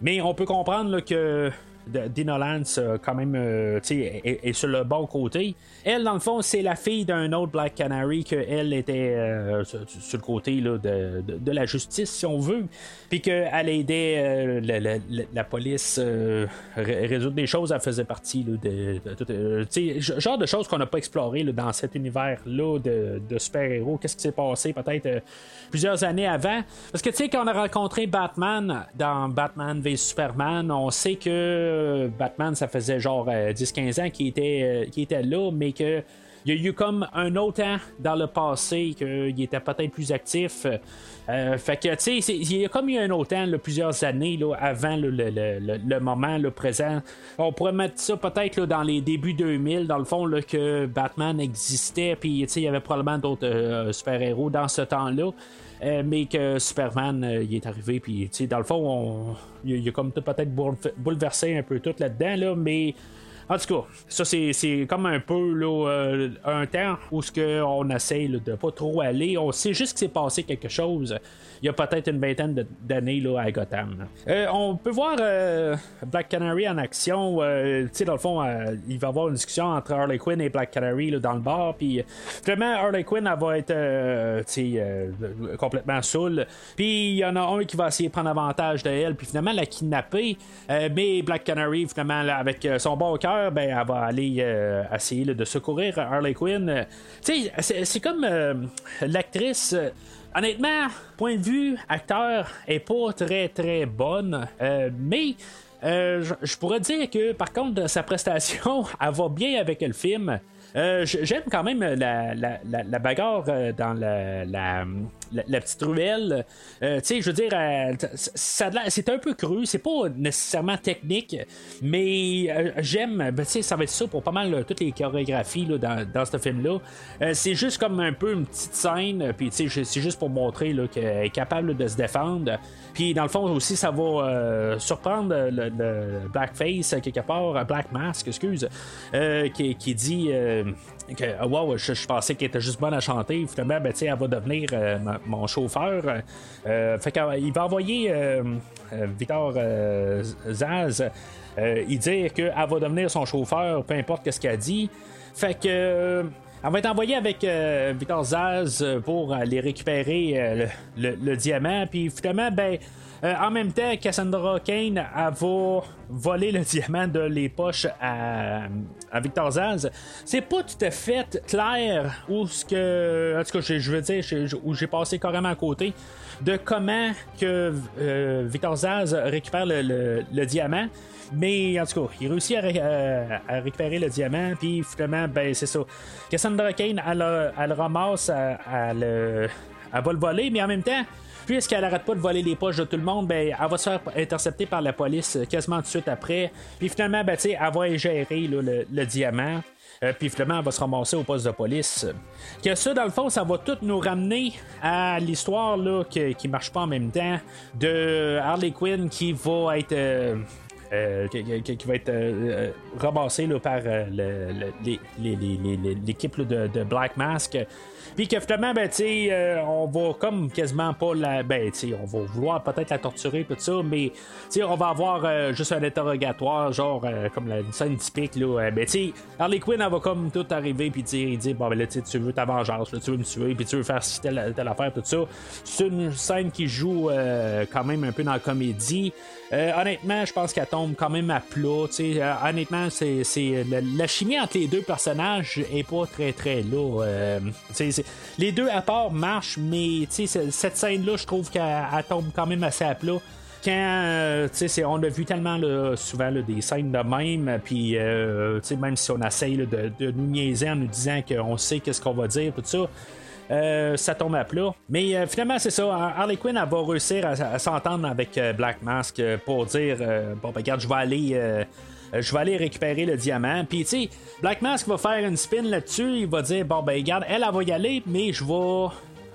Mais on peut comprendre que Dina Lance, euh, quand même, euh, est, est sur le bon côté. Elle, dans le fond, c'est la fille d'un autre Black Canary, que elle était euh, sur, le côté là, de, de- la justice, si on veut. Puis qu'elle aidait la, police ré- résoudre des choses. Elle faisait partie là, de, de genre de choses qu'on n'a pas explorées dans cet univers-là de, de super-héros. Qu'est-ce qui s'est passé peut-être plusieurs années avant? Parce que tu sais, quand on a rencontré Batman dans Batman v Superman, on sait que euh, Batman, ça faisait genre euh, 10-15 ans qu'il était, euh, était là, mais que. Il y a eu comme un autre temps dans le passé qu'il était peut-être plus actif. Euh, fait que, tu sais, il y a comme eu un autre temps, plusieurs années là, avant le, le- le- moment le présent. On pourrait mettre ça peut-être dans les débuts 2000, dans le fond, que Batman existait, puis il y avait probablement d'autres euh, super-héros dans ce temps-là. Euh, mais que Superman euh, il est arrivé puis dans le fond on- il, a comme peut-être boule- bouleversé un peu tout là-dedans là mais en tout cas, ça c'est, comme un peu là, euh, un temps où ce que on essaye là, de pas trop aller. On sait juste qu'il s'est passé quelque chose. Il y a peut-être une vingtaine d'années à Gotham. Euh, on peut voir euh, Black Canary en action. tu dans le fond, il va y avoir une discussion entre Harley Quinn et Black Canary là, dans le bar. Puis vraiment, Harley Quinn va être complètement saoule. Puis il y en a un qui va essayer de prendre avantage de elle. Puis finalement, la kidnapper. Mais Black Canary, finalement, avec son bon cœur, ben, elle va aller euh, essayer de secourir Harley Quinn. Tu sais, c'est, comme euh, l'actrice. euh, Honnêtement, point de vue acteur est pas très très bonne, mais je- pourrais dire que par contre sa prestation, elle va bien avec le film. J'aime quand même la, la, la, bagarre dans la, la, petite ruelle. Euh, tu sais, je veux dire, euh, ça c'est un peu cru, c'est pas nécessairement technique, mais euh, j'aime, ben, tu sais, ça va être ça pour pas mal toutes les chorégraphies là, dans, dans ce film-là. C'est juste comme un peu une petite scène, puis tu sais, c'est juste pour montrer qu'elle est capable de se défendre. Puis dans le fond aussi, ça va surprendre le, le Blackface, quelque part, Black Mask, excuse, qui, qui dit que ah, wow, je, pensais qu'elle était juste bonne à chanter. Finalement, ben, elle va devenir euh, mon chauffeur. Euh, fait qu'il va envoyer euh, euh, Victor Zaz. il dit qu'elle va devenir son chauffeur, peu importe ce qu'elle dit. Fait que. Elle va être envoyée avec euh, Victor Zaz euh, pour aller récupérer euh, le, le- le diamant. Puis finalement, ben, euh, en même temps, Cassandra Kane elle va voler le diamant de les poches à, à Victor Zaz. C'est pas tout à fait clair où ce que. En tout cas, je, veux dire, où j'ai passé carrément à côté de comment que euh, Victor Zaz récupère le- le diamant. Mais en tout cas, il réussit à, ré- à- récupérer le diamant, puis finalement, ben c'est ça. Cassandra Kane, elle, le- elle le ramasse, elle, elle, le- elle va le voler, mais en même temps, puisqu'elle arrête pas de voler les poches de tout le monde, ben elle va se faire intercepter par la police quasiment tout de suite après. Puis finalement, ben, elle va ingérer le, le diamant. Euh, puis finalement, elle va se ramasser au poste de police. Que ça, dans le fond, ça va tout nous ramener à l'histoire là, qui, qui marche pas en même temps de Harley Quinn qui va être. euh, euh, qui, qui- va être euh, euh, là, par euh, l'équipe de, de Black Mask. Puis que finalement, ben, euh, on va comme quasiment pas la. Ben, on va vouloir peut-être la torturer, tout ça, mais, on va avoir euh, juste un interrogatoire, genre, euh, comme la une scène typique, là. euh, ben, Harley Quinn, elle va comme tout arriver, puis dire, dit, bon, ben, là, tu veux ta vengeance, là, tu veux me tuer, puis tu veux faire telle, telle affaire, tout ça. C'est une scène qui joue quand même un peu dans la comédie. Euh, honnêtement, je pense qu'elle tombe quand même à plat. Euh, honnêtement, c'est, c'est la, la chimie entre les deux personnages est pas très très là. Euh, tu sais, c'est- les deux à part marchent, mais cette scène-là, je trouve qu'elle elle tombe quand même assez à plat. Quand, euh, c'est- on a vu tellement là, souvent là, des scènes de même, puis euh, même si on essaye là, de, de nous niaiser en nous disant qu'on sait qu'est-ce qu'on va dire, tout ça, euh, ça tombe à plat. Mais euh, finalement, c'est ça. Harley Quinn, elle va réussir à, s'entendre avec euh, Black Mask euh, pour dire Bon, ben, regarde, je vais aller. je vais aller récupérer le diamant. Puis, tu sais, Black Mask va faire une spin là-dessus. Il va dire Bon, ben, regarde, elle, elle va y aller, mais je vais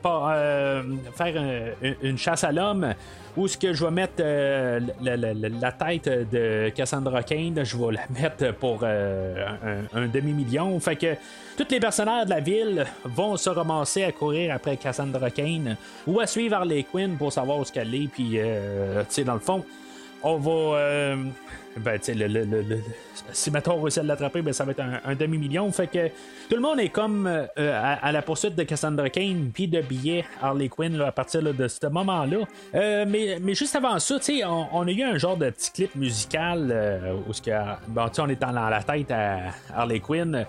euh, faire un- une, chasse à l'homme où ce que je vais mettre euh, la, tête de Cassandra Kane, je vais la mettre pour euh, un, demi-million. Fait que tous les personnages de la ville vont se ramasser à courir après Cassandra Kane ou à suivre Harley Quinn pour savoir où ce qu'elle est. Puis, tu sais, dans le fond, on va. euh, ben, tu sais, le, le, le, si on réussit à l'attraper, ben, ça va être un, demi-million. Fait que tout le monde est comme euh, à, la poursuite de Cassandra Kane, puis de billets Harley Quinn à partir de ce moment-là. Euh, mais, mais juste avant ça, tu sais, on, a eu un genre de petit clip musical où que, sais, on est dans la tête à Harley Quinn.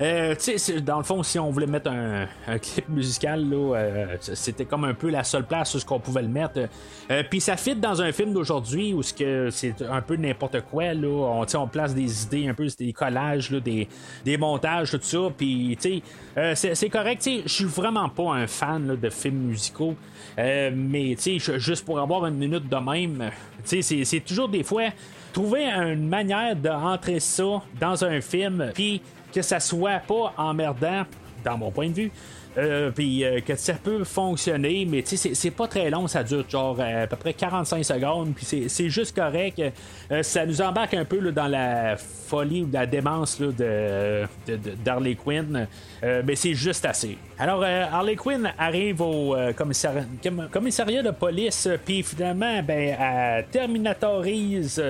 Euh, dans le fond, si on voulait mettre un, un clip musical, là, euh, c'était comme un peu la seule place où qu'on pouvait le mettre. Euh, Puis ça fit dans un film d'aujourd'hui où c'est un peu n'importe quoi. Là. On, on place des idées, un peu des collages, là, des, des montages, tout ça. Puis, euh, c'est correct. Je suis vraiment pas un fan là, de films musicaux. Euh, mais, juste pour avoir une minute de même, c'est toujours des fois trouver une manière d'entrer ça dans un film, puis que ça soit pas emmerdant, dans mon point de vue. Euh, puis euh, que ça peut fonctionner, mais tu sais, c'est- c'est pas très long, ça dure genre euh, à peu près 45 secondes, puis c'est- juste correct. Ça nous embarque un peu dans la folie ou la démence là, de, d'Harley Quinn, mais c'est juste assez. Alors, Harley Quinn arrive au commissari- com- commissariat de police, puis finalement, ben, elle terminatorise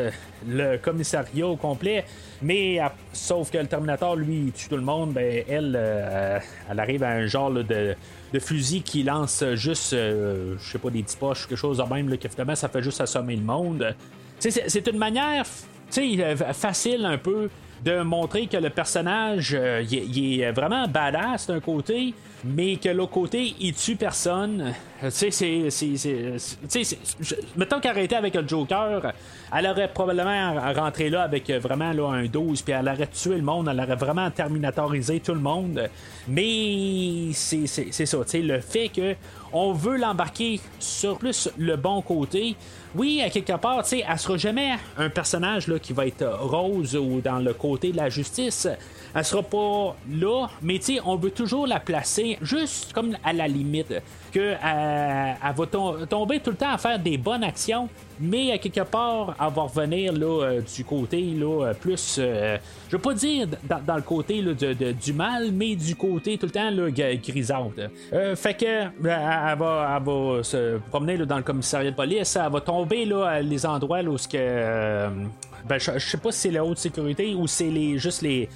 le commissariat au complet. Mais sauf que le Terminator, lui, tue tout le monde, ben, elle, elle arrive à un genre de, de fusil qui lance juste, euh, je sais pas, des petits poches, quelque chose même, là, que ça fait juste assommer le monde. C'est une manière euh, facile un peu de montrer que le personnage, euh, il est vraiment badass d'un côté, mais que l'autre côté, il tue personne. Euh, Tu sais, c'est. Mettons été avec le Joker, elle aurait probablement rentré là avec euh, vraiment là, un 12, puis elle aurait tué le monde, elle aurait vraiment terminatorisé tout le monde. Mais c'est ça, tu sais, le fait que on veut l'embarquer sur plus le bon côté. Oui, à quelque part, tu sais, elle sera jamais un personnage là, qui va être rose ou dans le côté de la justice. Elle sera pas là, mais tu sais, on veut toujours la placer juste comme à la limite. Que euh, va tom- tomber tout le temps à faire des bonnes actions, mais à quelque part, elle va revenir là, euh, du côté là, euh, plus. je veux pas dire dans, le côté là, de- du mal, mais du côté tout le temps là, g- grisâtre. Euh, fait que elle, va, se promener dans le commissariat de police, elle va tomber là, à les endroits où ben, je, je sais pas si c'est la haute sécurité ou c'est les, juste les,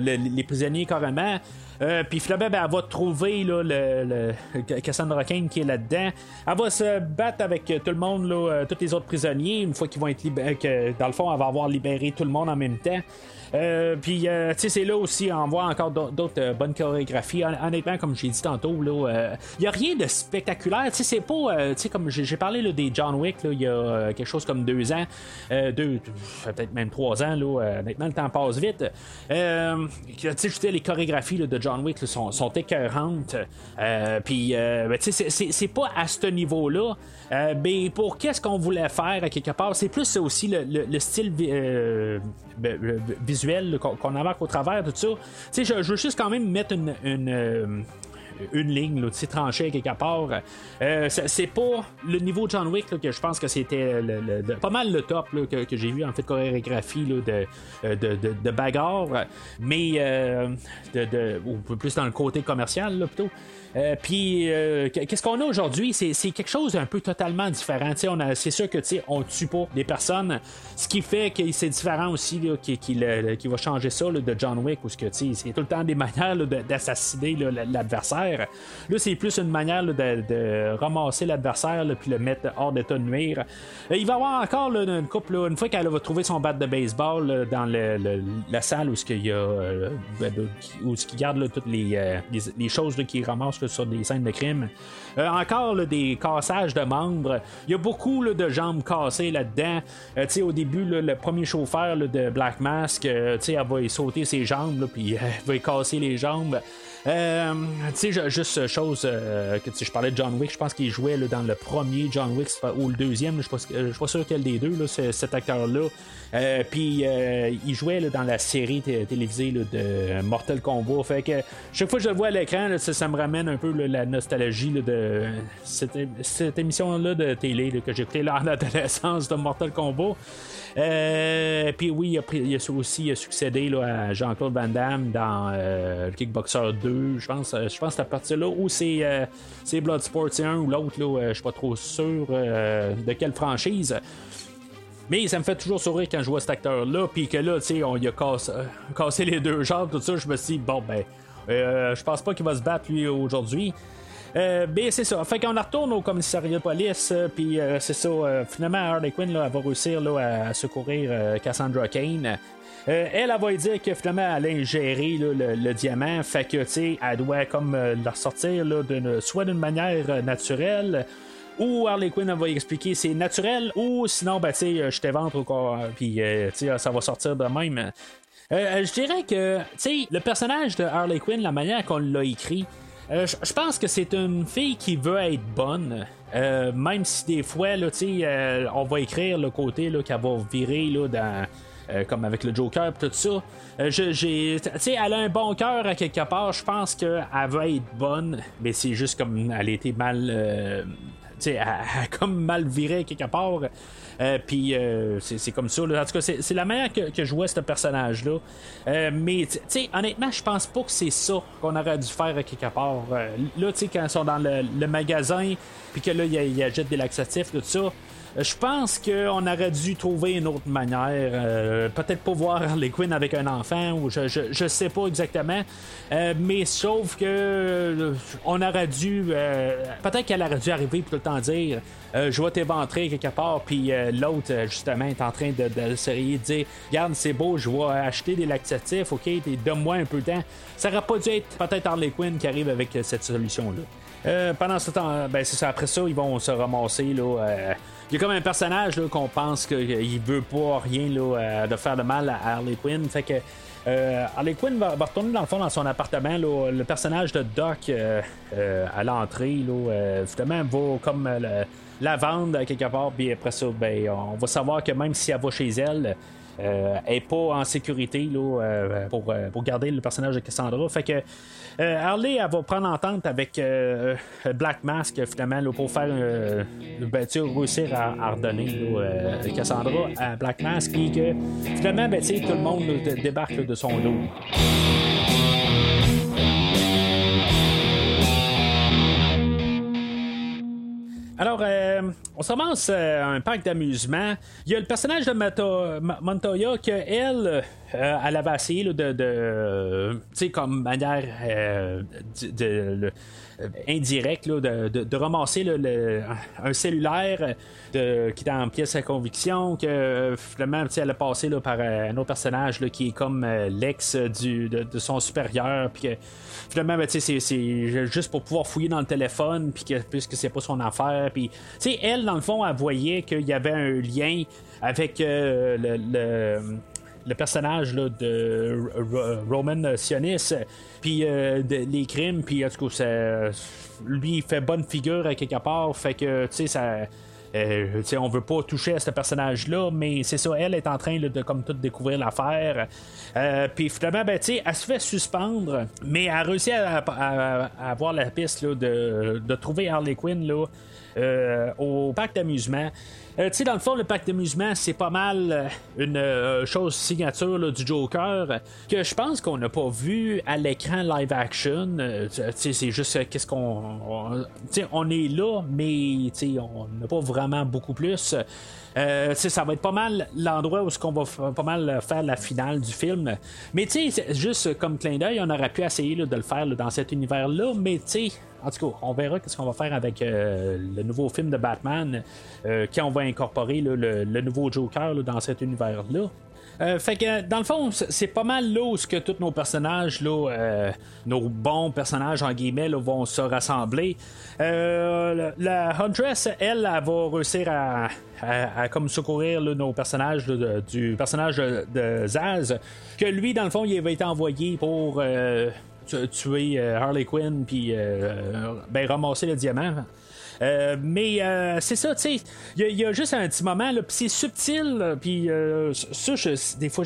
le- les prisonniers carrément. Euh, puis finalement, ben, elle va trouver là, le, le- Cassandra Kane qui est là-dedans. Elle va se battre avec euh, tout le monde, là, euh, tous les autres prisonniers, une fois qu'ils vont être libérés, que dans le fond, elle va avoir libéré tout le monde en même temps. Euh, puis, euh, tu sais, c'est là aussi, on voit encore d'au- d'autres euh, bonnes chorégraphies. Hon- Honnêtement, comme j'ai dit tantôt, il n'y a rien de spectaculaire. Tu sais, c'est pas, tu sais, comme j'ai parlé là, des John Wick, il y a quelque chose comme deux ans, deux, peut-être même trois ans, là, honnêtement, le temps passe vite. Tu sais, les chorégraphies de John Wick sont, sont écœurantes. Puis, ben, tu sais, c'est- pas à ce niveau-là. Mais pour qu'est-ce qu'on voulait faire à quelque part, c'est plus aussi le, le- le style ben, euh, visuel qu'on embarque au travers de tout ça. Tu sais, je, veux juste quand même mettre une, une, euh, une ligne, là, tranchée quelque part. Euh, c'est pas le niveau de John Wick là, que je pense que c'était le- le- le- pas mal le top là, que, que j'ai vu en fait chorégraphie de, euh, de, de, de bagarre, mais euh, de, ou plus dans le côté commercial plutôt. Euh, Puis, euh, qu'est-ce qu'on a aujourd'hui? C'est quelque chose d'un peu totalement différent. C'est sûr que tu sais, on tue pas des personnes, ce qui fait que c'est différent aussi, qui, le- qui va changer ça là, de John Wick, où ce que, tu sais, c'est tout le temps des manières d'assassiner là, Là, c'est plus une manière de, ramasser l'adversaire puis le mettre hors d'état de nuire. Euh, il va y avoir encore une couple, là, une fois qu'elle va trouver son bat de baseball dans la salle où ce qu'il y a, euh, ben, où ce garde toutes les, euh, choses qu'il ramasse sur des scènes de crime. Encore des cassages de membres. Il y a beaucoup de jambes cassées là-dedans. Au début, le premier chauffeur de Black Mask, elle va y sauter ses jambes, puis va y casser les jambes. Euh, tu sais, ju- juste euh, chose euh, je parlais de John Wick, je pense qu'il jouait dans le premier John Wick ou le deuxième, je ne suis pas sûr quel des deux, là, cet acteur-là. Euh, Puis il jouait dans la série té- télévisée de Mortal Kombat. Fait que chaque fois que je le vois à l'écran, ça, me ramène un peu la nostalgie de cette, émission-là de télé que j'écoutais là, en adolescence de Mortal Kombat. Puis oui, il a, pris- aussi succédé à Jean-Claude Van Damme dans le Kickboxer 2, je pense. euh, Je pense que c'est à partir là où c'est euh, c'est Bloodsport 1 ou l'autre, là, euh, je suis pas trop sûr de quelle franchise. Mais ça me fait toujours sourire quand je vois cet acteur-là, puis que là, tu sais, on y a cassé, les deux jambes, tout ça. Je me suis dit, bon, ben, euh, je pense pas qu'il va se battre lui aujourd'hui. Euh, ben c'est ça. Fait qu'on retourne au commissariat de police, puis c'est ça. finalement, Harley Quinn va réussir là, à secourir Cassandra Kane. Euh, elle, elle va dire que finalement, elle a ingéré le, diamant, fait que, tu sais, elle doit comme euh, le ressortir là, soit d'une manière euh, naturelle, ou Harley Quinn elle va expliquer c'est naturel, ou sinon, ben, tu sais, euh, je t'éventre au corps, puis, euh, tu sais, ça va sortir de même. Je dirais que, tu sais, le personnage de Harley Quinn, la manière qu'on l'a écrit, je pense que c'est une fille qui veut être bonne. Même si des fois, là, euh, on va écrire le côté qu'elle va virer là, dans. Euh, comme avec le Joker tout ça. Euh, j'ai, elle a un bon cœur à quelque part. Je pense qu'elle veut être bonne, mais c'est juste comme elle a été mal, euh, elle, comme mal viré quelque part. Euh, puis euh, c'est, comme ça. En tout cas, c'est, la manière que, que vois ce personnage-là. Mais tu sais, honnêtement, je pense pas que c'est ça qu'on aurait dû faire à quelque part. Là, tu sais, quand ils sont dans le, magasin, puis que là, ils achètent des laxatifs, tout ça. Euh, Je pense qu'on aurait dû trouver une autre manière. euh, Peut-être pas voir Harley Quinn avec un enfant, ou je, je, je sais pas exactement. Euh, mais sauf que euh, on aurait dû. euh, Peut-être qu'elle aurait dû arriver pour le temps dire Je vais t'éventrer quelque part, puis l'autre, justement, est en train de, de essayer de dire Regarde, c'est beau, je vais acheter des laxatifs, ok, donne-moi un peu de temps. Ça aurait pas dû être peut-être Harley Quinn qui arrive avec cette solution-là. Pendant ce temps, ben c'est ça. Après ça, ils vont se ramasser là. Euh, il y a comme un personnage qu'on pense qu'il veut pas rien là, euh, de faire de mal à Harley Quinn. Fait que euh, Harley Quinn va, retourner dans le fond dans son appartement. Le personnage de Doc euh, euh, à l'entrée, euh, justement, va comme euh, la vendre quelque part. Puis après ça, ben, on va savoir que même si elle va chez elle, euh, n'est pas en sécurité là, euh, pour, euh, pour garder le personnage de Cassandra. Fait que Harley, elle va prendre entente avec Black Mask finalement là, pour faire ben, réussir à, redonner Cassandra à Black Mask. Puis que finalement, ben, tout le monde débarque de son lot. Alors, euh, on se euh, un parc d'amusement. Il y a le personnage de Mata- Ma- Montoya que elle, elle avait essayé de, de euh, tu sais, comme manière euh, de, euh, indirecte là, de, ramasser le- un cellulaire qui est en pièce à conviction, que finalement, elle a passé par un autre personnage qui est comme l'ex du, de, son supérieur, puis que finalement, ben, c'est- c'est juste pour pouvoir fouiller dans le téléphone, puis que puisque c'est pas son affaire, puis tu sais, elle, dans le fond, elle voyait qu'il y avait un lien avec le- le personnage là, de R- Roman Sionis, puis euh, les crimes, puis en tout ça- lui, il fait bonne figure à quelque part, fait que, tu sais, ça. Euh, on veut pas toucher à ce personnage-là, mais c'est ça, elle est en train de comme tout découvrir l'affaire. Euh, Puis finalement, ben, elle se fait suspendre, mais elle a réussi à, à- à avoir la piste là, de, de trouver Harley Quinn là, euh, au parc d'amusement. Euh, tu sais, dans le fond, le parc d'amusement, c'est pas mal euh, une chose signature du Joker que je pense qu'on n'a pas vu à l'écran live action. Tu sais, c'est juste qu'est-ce qu'on. on- Tu sais, on est là, mais tu sais, on n'a pas vraiment beaucoup plus. Euh, ça va être pas mal l'endroit où ce qu'on va pas mal faire la finale du film. Mais tu sais, juste comme clin d'œil, on aurait pu essayer de le faire dans cet univers-là, mais tu sais, en tout cas, on verra qu'est-ce qu'on va faire avec euh, le nouveau film de Batman, euh, on va incorporer le, nouveau Joker dans cet univers-là. Euh, fait que dans le fond, c'est pas mal là où ce que tous nos personnages, là, euh, nos bons personnages en guillemets, vont se rassembler. La Huntress, elle, elle va réussir à, comme secourir nos personnages du personnage de, de Zaz, que lui, dans le fond, il avait été envoyé pour tuer euh, Harley Quinn puis euh, ben, ramasser le diamant. Euh, mais euh, c'est ça, tu sais, il y, y a juste un petit moment, puis c'est subtil, puis euh, ça, je- des fois,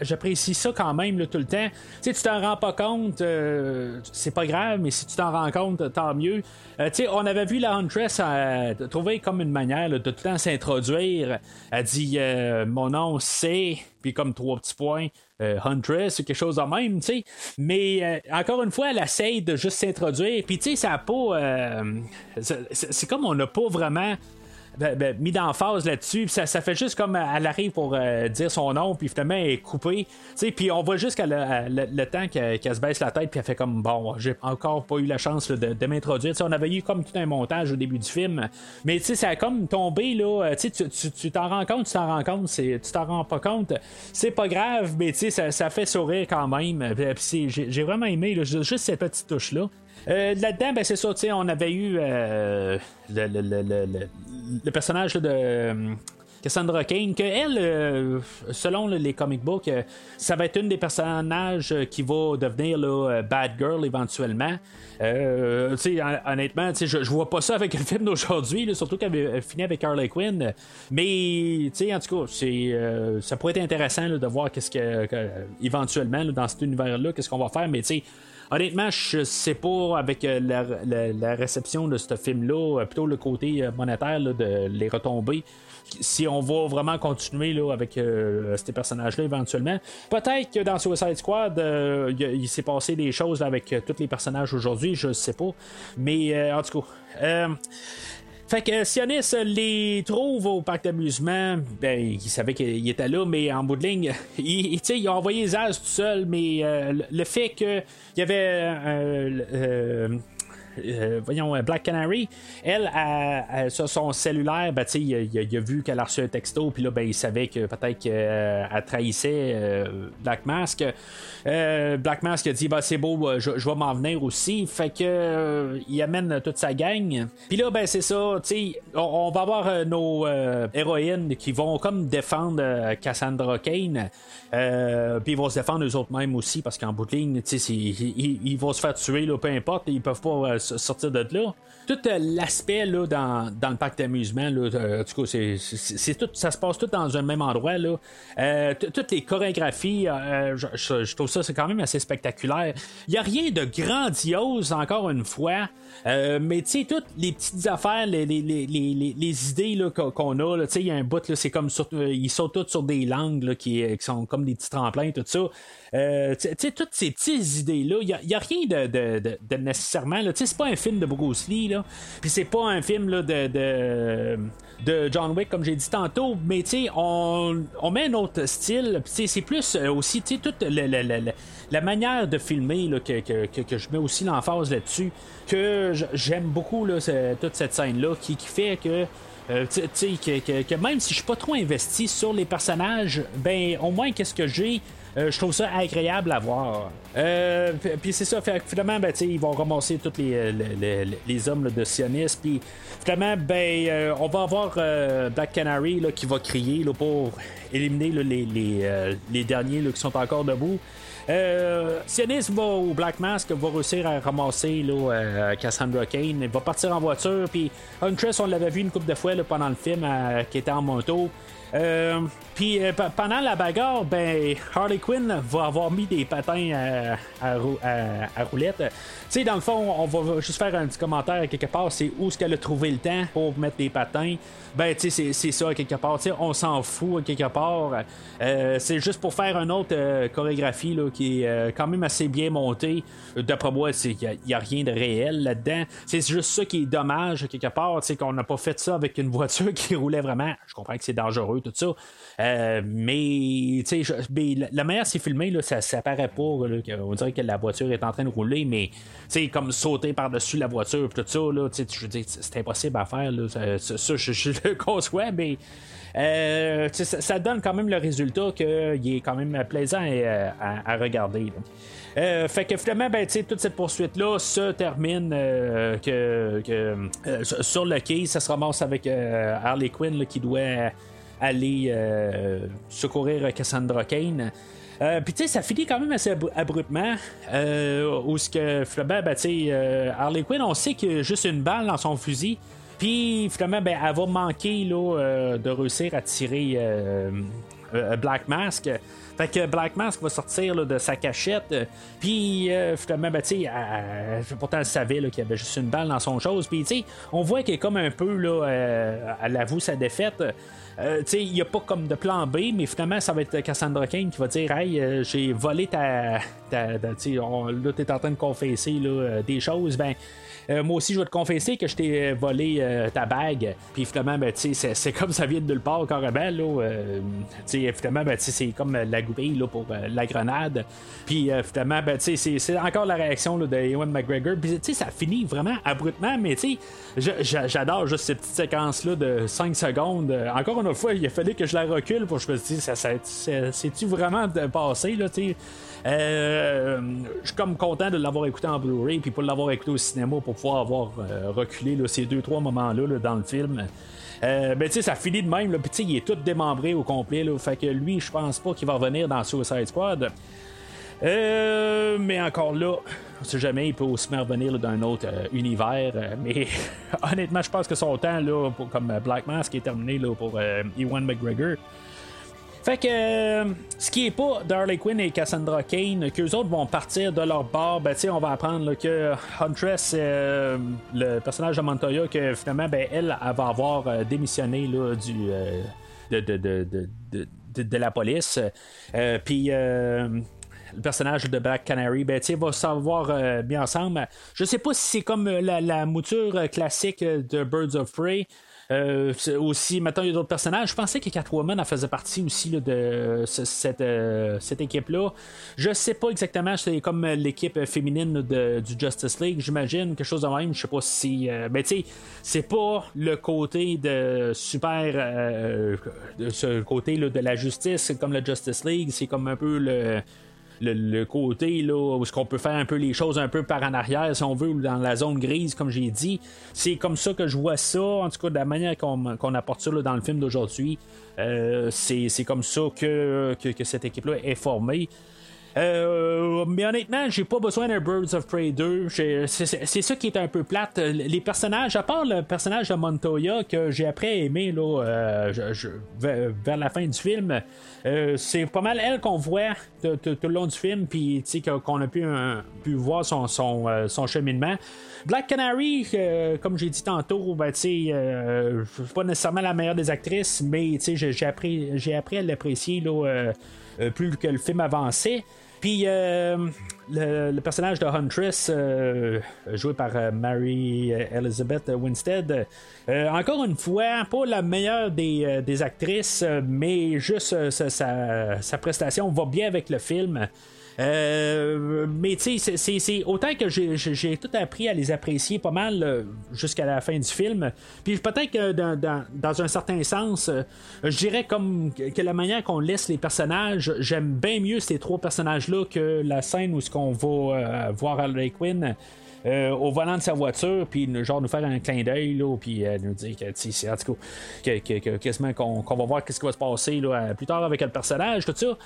j'apprécie ça quand même là, tout le temps. Tu sais, tu t'en rends pas compte, euh, c'est pas grave, mais si tu t'en rends compte, tant mieux. Euh, tu sais, on avait vu la Huntress euh, trouver comme une manière là, de tout le temps s'introduire. Elle dit euh, Mon nom c'est, comme trois petits points. euh, Huntress quelque chose de même, tu sais. Mais euh, encore une fois, elle essaye de juste s'introduire. Puis tu sais, ça a pas. euh, c'est comme on n'a pas vraiment. Ben, ben, mis d'emphase là-dessus. Puis Ça, fait juste comme elle arrive pour euh, dire son nom, puis finalement elle est coupée. Sais, Puis on voit juste qu'elle le, le temps qu'elle se baisse la tête, puis elle fait comme bon, j'ai encore pas eu la chance de, de m'introduire. On avait eu comme tout un montage au début du film, mais tu sais, ça a comme tombé là. euh, tu t'en rends compte, tu t'en rends compte, tu t'en rends pas compte. C'est pas grave, mais tu sais, ça, fait sourire quand même. J'ai vraiment aimé juste cette petite touche là. Euh, Là-dedans, ben, c'est ça, on avait eu euh, le, le- le- le- personnage de euh, Cassandra Kane, que elle, euh, selon les comic books, ça va être une des personnages qui va devenir là, Bad Girl éventuellement. Honnêtement, je, je vois pas ça avec le film d'aujourd'hui, surtout qu'elle avait fini avec Harley Quinn. Mais, en tout cas, c'est, ça pourrait être intéressant de voir qu'est-ce que, éventuellement dans cet univers-là, qu'est-ce qu'on va faire. Mais, Honnêtement, je sais pas avec euh, la, la- réception de ce film-là, euh, plutôt le côté euh, monétaire là, de les retombées. Si on va vraiment continuer là, avec ces personnages-là éventuellement, peut-être que dans Suicide Squad, il s'est passé des choses là, avec tous les personnages aujourd'hui, je sais pas. Mais en tout cas. Euh, fait que Sionis les trouve au parc d'amusement. Ben, il savait qu'il était là, mais en bout de ligne, il, il- a envoyé Zaz tout seul, mais euh, le- fait qu'il y avait euh, euh, euh, voyons, euh, Black Canary, elle, sur son cellulaire, ben, il, a- il a- vu qu'elle a reçu un texto, puis là, ben, il savait que peut-être qu'elle trahissait euh, Black Mask. Black Mask a dit, bah c'est beau, je, vais m'en venir aussi. Fait que il amène toute sa gang. Puis là, ben, c'est ça, on, on va avoir nos héroïnes qui vont comme défendre Cassandra Kane. Puis ils vont se défendre eux autres mêmes aussi, parce qu'en bout de ligne, ils, vont se faire tuer, là, peu importe, ils peuvent pas sortir de là. Tout euh, l'aspect là, dans, dans le parc d'amusement, là, euh, c'est, c'est- tout, ça se passe tout dans un même endroit. Là. Euh, toutes les chorégraphies, je, trouve ça c'est quand même assez spectaculaire. Il n'y a rien de grandiose, encore une fois. Mais tu sais, toutes les petites affaires, les, les, les, les, idées là, qu'on, a, il y a un bout, là, c'est comme sur, ils sautent tous sur des langues qui, qui sont comme des petits tremplins, tout ça. Euh, toutes ces petites idées-là, il n'y a, rien de, nécessairement. Tu sais, C'est pas un film de Bruce Lee, là. Puis c'est pas un film là, de, de, John Wick, comme j'ai dit tantôt. Mais tu sais, on, met un autre style. C'est plus euh, aussi, tu sais, toute la manière de filmer que, que, que, je mets aussi l'emphase là-dessus. Que j'aime beaucoup là, toute cette scène-là qui, fait que. Euh, tu tu sais, que, que- que même si je suis pas trop investi sur les personnages, ben au moins qu'est-ce que j'ai, euh, je trouve ça agréable à voir. Euh, puis- c'est ça, finalement, ben, ils vont ramasser tous les, euh, les, hommes de sionistes, puis finalement, ben, on va avoir Black Canary là, qui va crier là, pour éliminer les, derniers qui sont encore debout. Euh, Sionis va au Black Mask, va réussir à ramasser là, Cassandra Kane. Il va partir en voiture. Puis Huntress, on l'avait vu une couple de fois là, pendant le film, qui était en moto. Euh, puis euh, pe- pendant la bagarre, ben Harley Quinn va avoir mis des patins à, à rou- à- à roulette. Tu sais, dans le fond, on va juste faire un petit commentaire quelque part. C'est où est-ce qu'elle a trouvé le temps pour mettre des patins. Ben, tu sais, c'est- ça quelque part. Tu sais, on s'en fout quelque part. Euh, c'est juste pour faire une autre euh, chorégraphie là, qui est euh, quand même assez bien montée. D'après moi, il n'y a, rien de réel là-dedans. C'est juste ça qui est dommage quelque part. Tu sais, qu'on n'a pas fait ça avec une voiture qui roulait vraiment. Je comprends que c'est dangereux, tout ça. Euh, mais, tu sais, la, manière c'est filmé, là, ça, ça paraît pas. on dirait que la voiture est en train de rouler, mais, tu sais, comme sauter par-dessus la voiture, tout ça, là, tu sais, c'est impossible à faire. Ça, je, le conçois, mais. euh, ça, donne quand même le résultat qu'il est quand même plaisant à, à- regarder. Euh, fait que finalement, ben, toute cette poursuite-là se termine euh, que, euh, sur le quai, ça se ramasse avec euh, Harley Quinn qui doit aller euh, secourir Cassandra Kane. Euh, Puis tu sais, ça finit quand même assez abru- abruptement. Euh, où ce que finalement, ben, tu sais, euh, Harley Quinn, on sait qu'il y a juste une balle dans son fusil. Puis finalement, ben, elle va manquer là, euh, de réussir à tirer euh, euh, Black Mask. Fait que Black Mask va sortir là, de sa cachette, euh, puis euh, finalement, ben, tu sais, pourtant elle savait qu'il y avait juste une balle dans son chose, puis tu sais, on voit qu'elle est comme un peu, là, euh, elle avoue sa défaite. Euh, tu sais, il n'y a pas comme de plan B, mais finalement, ça va être Cassandra Kane qui va dire Hey, euh, j'ai volé ta. ta, ta- tu là, t'es en train de confesser là, euh, des choses. Ben, euh, moi aussi, je vais te confesser que je t'ai volé euh, ta bague. Puis finalement, ben, c'est, comme ça vient de nulle part, carrément. Là, euh, finalement, ben, c'est comme la goupille là, pour euh, la grenade. Puis euh, finalement, ben, c'est, encore la réaction là, de Ewan McGregor. Puis tu sais, ça finit vraiment abruptement, mais j'adore juste ces petites séquences-là de 5 secondes. Euh, Encore une fois, il a fallu que je la recule pour que je me dise, ça, ça, c'est- c'est-tu vraiment passé, là, tu sais? Euh, je suis comme content de l'avoir écouté en Blu-ray puis pour l'avoir écouté au cinéma pour pouvoir avoir euh, reculé là, ces deux trois moments là, dans le film. Euh, ben tu sais ça finit de même là, puis il est tout démembré au complet fait que lui je pense pas qu'il va revenir dans Suicide Squad. Euh, mais encore là, on sait jamais, il peut aussi revenir d'un autre euh, univers. mais honnêtement, je pense que son temps là, pour, comme Black Mask est terminé là, pour Ewan McGregor. Fait que euh, ce qui est pas d'Harley Quinn et Cassandra Kane, qu'eux autres vont partir de leur bord, ben on va apprendre que Huntress, euh, le personnage de Montoya, que finalement, ben elle, va avoir euh, démissionné là, du de, de, de, de, la police. Puis le personnage de Black Canary, ben, va savoir bien ensemble. Je sais pas si c'est comme la, la mouture classique de Birds of Prey. Euh, aussi, maintenant, il y a d'autres personnages. Je pensais que Catwoman en faisait partie aussi là, de ce- cette, euh, cette équipe-là. Je sais pas exactement, c'est comme l'équipe féminine de, du Justice League, j'imagine, quelque chose de même. Je sais pas si. euh, ben, tu sais, c'est pas le côté de super. de ce côté là, de la justice, comme le Justice League, c'est comme un peu le le, côté là, où est-ce qu'on peut faire un peu les choses un peu par en arrière, si on veut, ou dans la zone grise, comme j'ai dit. C'est comme ça que je vois ça, en tout cas de la manière qu'on, apporte ça là, dans le film d'aujourd'hui. Euh, c'est, comme ça que, que, que cette équipe-là est formée. Euh, mais honnêtement, j'ai pas besoin d'un Birds of Prey 2. J'ai- C'est, c'est- c'est ça qui est un peu plate. Les personnages, à part le personnage de Montoya que j'ai après aimé là, euh, je- je- vers, la fin du film, euh, c'est pas mal elle qu'on voit tout, tout- tout le long du film, puis qu'on a pu, un- pu voir son, son, euh, son cheminement. Black Canary, euh, comme j'ai dit tantôt, ben, euh, suis pas nécessairement la meilleure des actrices, mais j'ai, appris, appris à l'apprécier euh, euh, plus que le film avançait. Puis euh, le, personnage de Huntress, euh, joué par euh, Mary Elizabeth Winstead, encore une fois, pas la meilleure des, des actrices, mais juste sa- sa prestation va bien avec le film. Euh, mais tu sais, c'est- autant que j'ai- tout appris à les apprécier pas mal euh, jusqu'à la fin du film. Puis peut-être que dans, dans- dans un certain sens, euh, je dirais comme que la manière qu'on laisse les personnages, j'aime bien mieux ces trois personnages-là que la scène où ce qu'on va euh, voir Harley Quinn. euh, au volant de sa voiture, puis genre nous faire un clin d'œil, puis euh, nous dire que, c'est- en tout cas, que, que- qu'on va voir qu'est-ce qui va se passer là, plus tard avec le personnage, tout ça.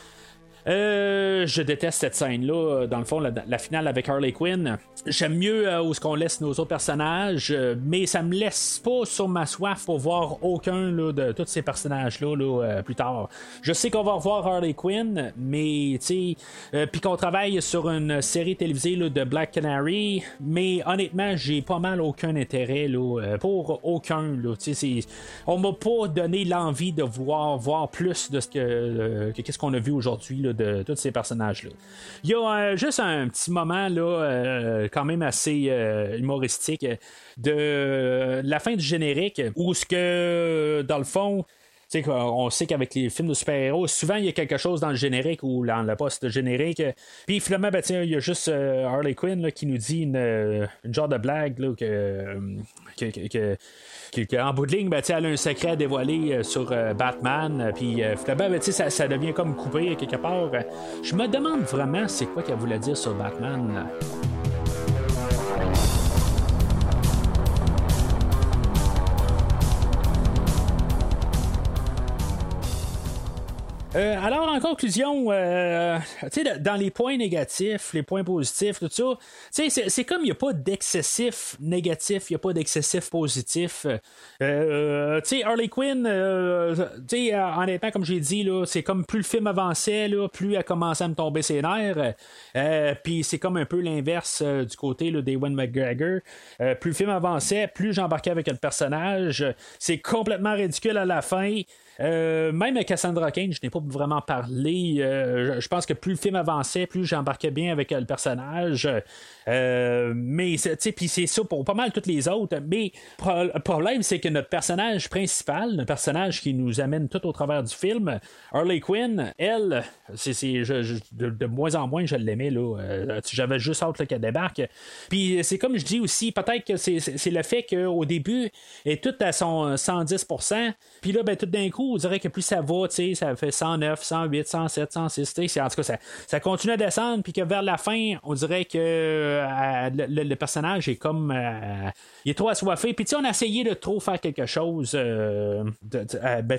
Euh, je déteste cette scène-là, dans le fond, la, finale avec Harley Quinn. J'aime mieux euh, où ce qu'on laisse nos autres personnages, euh, mais ça me laisse pas sur ma soif pour voir aucun de tous ces personnages-là là, euh, plus tard. Je sais qu'on va revoir Harley Quinn, mais tu sais, euh, puis qu'on travaille sur une série télévisée de Black Canary, mais honnêtement, j'ai pas mal aucun intérêt euh, pour aucun. On m'a pas donné l'envie de voir voir plus de ce que, euh, que qu'est-ce qu'on a vu aujourd'hui de tous ces personnages-là. Il y a euh, juste un petit moment là, euh, quand même assez euh, humoristique de la fin du générique où ce que dans le fond sais, on sait qu'avec les films de super-héros, souvent il y a quelque chose dans le générique ou dans le poste générique. Puis finalement, ben, il y a juste euh, Harley Quinn qui nous dit une, euh, une genre de blague là, que, euh, que, que- que- en bout de ligne, ben, elle a un secret à dévoiler euh, sur Batman. Puis euh, finalement, ben, ça, ça devient comme coupé quelque part. Je me demande vraiment c'est quoi qu'elle voulait dire sur Batman? Euh, alors, en conclusion, euh, dans les points négatifs, les points positifs, tout ça, c'est comme il n'y a pas d'excessif négatif, il n'y a pas d'excessif positif. Euh, sais, Harley Quinn, honnêtement, comme j'ai dit, c'est comme plus le film avançait, plus elle commençait à me tomber ses nerfs. Puis c'est comme un peu l'inverse du côté là, d'Ewan McGregor. plus le film avançait, plus j'embarquais avec le personnage. C'est complètement ridicule à la fin. Euh, même Cassandra Kane, je n'ai pas vraiment parlé. Euh, je pense que plus le film avançait, plus j'embarquais bien avec le personnage. Euh, mais c'est ça pour pas mal toutes les autres. Mais le problème, c'est que notre personnage principal, le personnage qui nous amène tout au travers du film, Harley Quinn, elle, c'est, de, moins en moins je l'aimais là. J'avais juste hâte qu'elle débarque. Puis c'est comme je dis aussi, peut-être que c'est, le fait qu'au début, elle est toute à son 110%. Puis là, ben, tout d'un coup, on dirait que plus ça va, ça fait 109, 108, 107, 106, en tout cas, ça, ça continue à descendre, puis que vers la fin, on dirait que euh, le, personnage est comme. Euh, il est trop assoiffé. Puis, on a essayé de trop faire quelque chose. Euh, ben,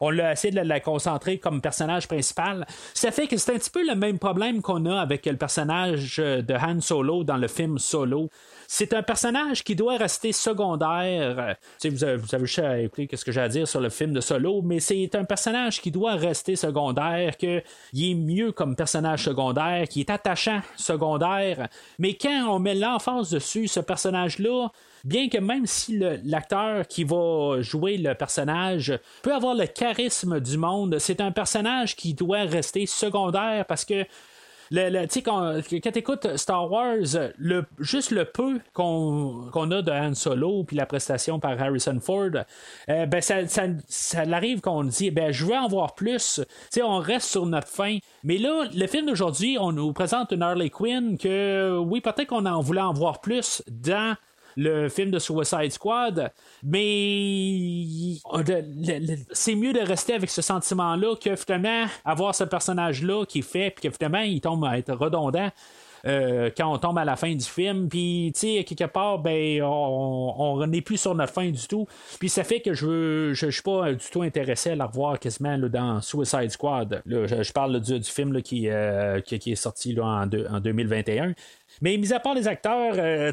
on l'a essayé de la concentrer comme personnage principal. Ça fait que c'est un petit peu le même problème qu'on a avec le personnage de Han Solo dans le film Solo. C'est un personnage qui doit rester secondaire. vous avez, vous juste à écouter ce que j'ai à dire sur le film de Solo, mais c'est un personnage qui doit rester secondaire, qu'il est mieux comme personnage secondaire, qui est attachant secondaire. Mais quand on met l'emphase dessus, ce personnage-là, bien que même si l'acteur qui va jouer le personnage peut avoir le charisme du monde, c'est un personnage qui doit rester secondaire parce que le, quand, quand tu écoutes Star Wars, le, juste le peu qu'on a de Han Solo puis la prestation par Harrison Ford, euh, ben ça, ça, ça arrive qu'on dit ben je veux en voir plus. sais on reste sur notre fin. Mais là, le film d'aujourd'hui, on nous présente une Harley Quinn que oui, peut-être qu'on en voulait en voir plus dans le film de Suicide Squad, mais c'est mieux de rester avec ce sentiment-là que finalement avoir ce personnage-là qui fait, puis que finalement il tombe à être redondant. Euh, quand on tombe à la fin du film. Puis, tu sais, quelque part, ben, on n'est plus sur notre fin du tout. Puis, ça fait que je je, suis pas du tout intéressé à la revoir quasiment là, dans Suicide Squad. je, parle du, film euh, qui, qui, est sorti là, en, en 2021. Mais mis à part les acteurs, euh,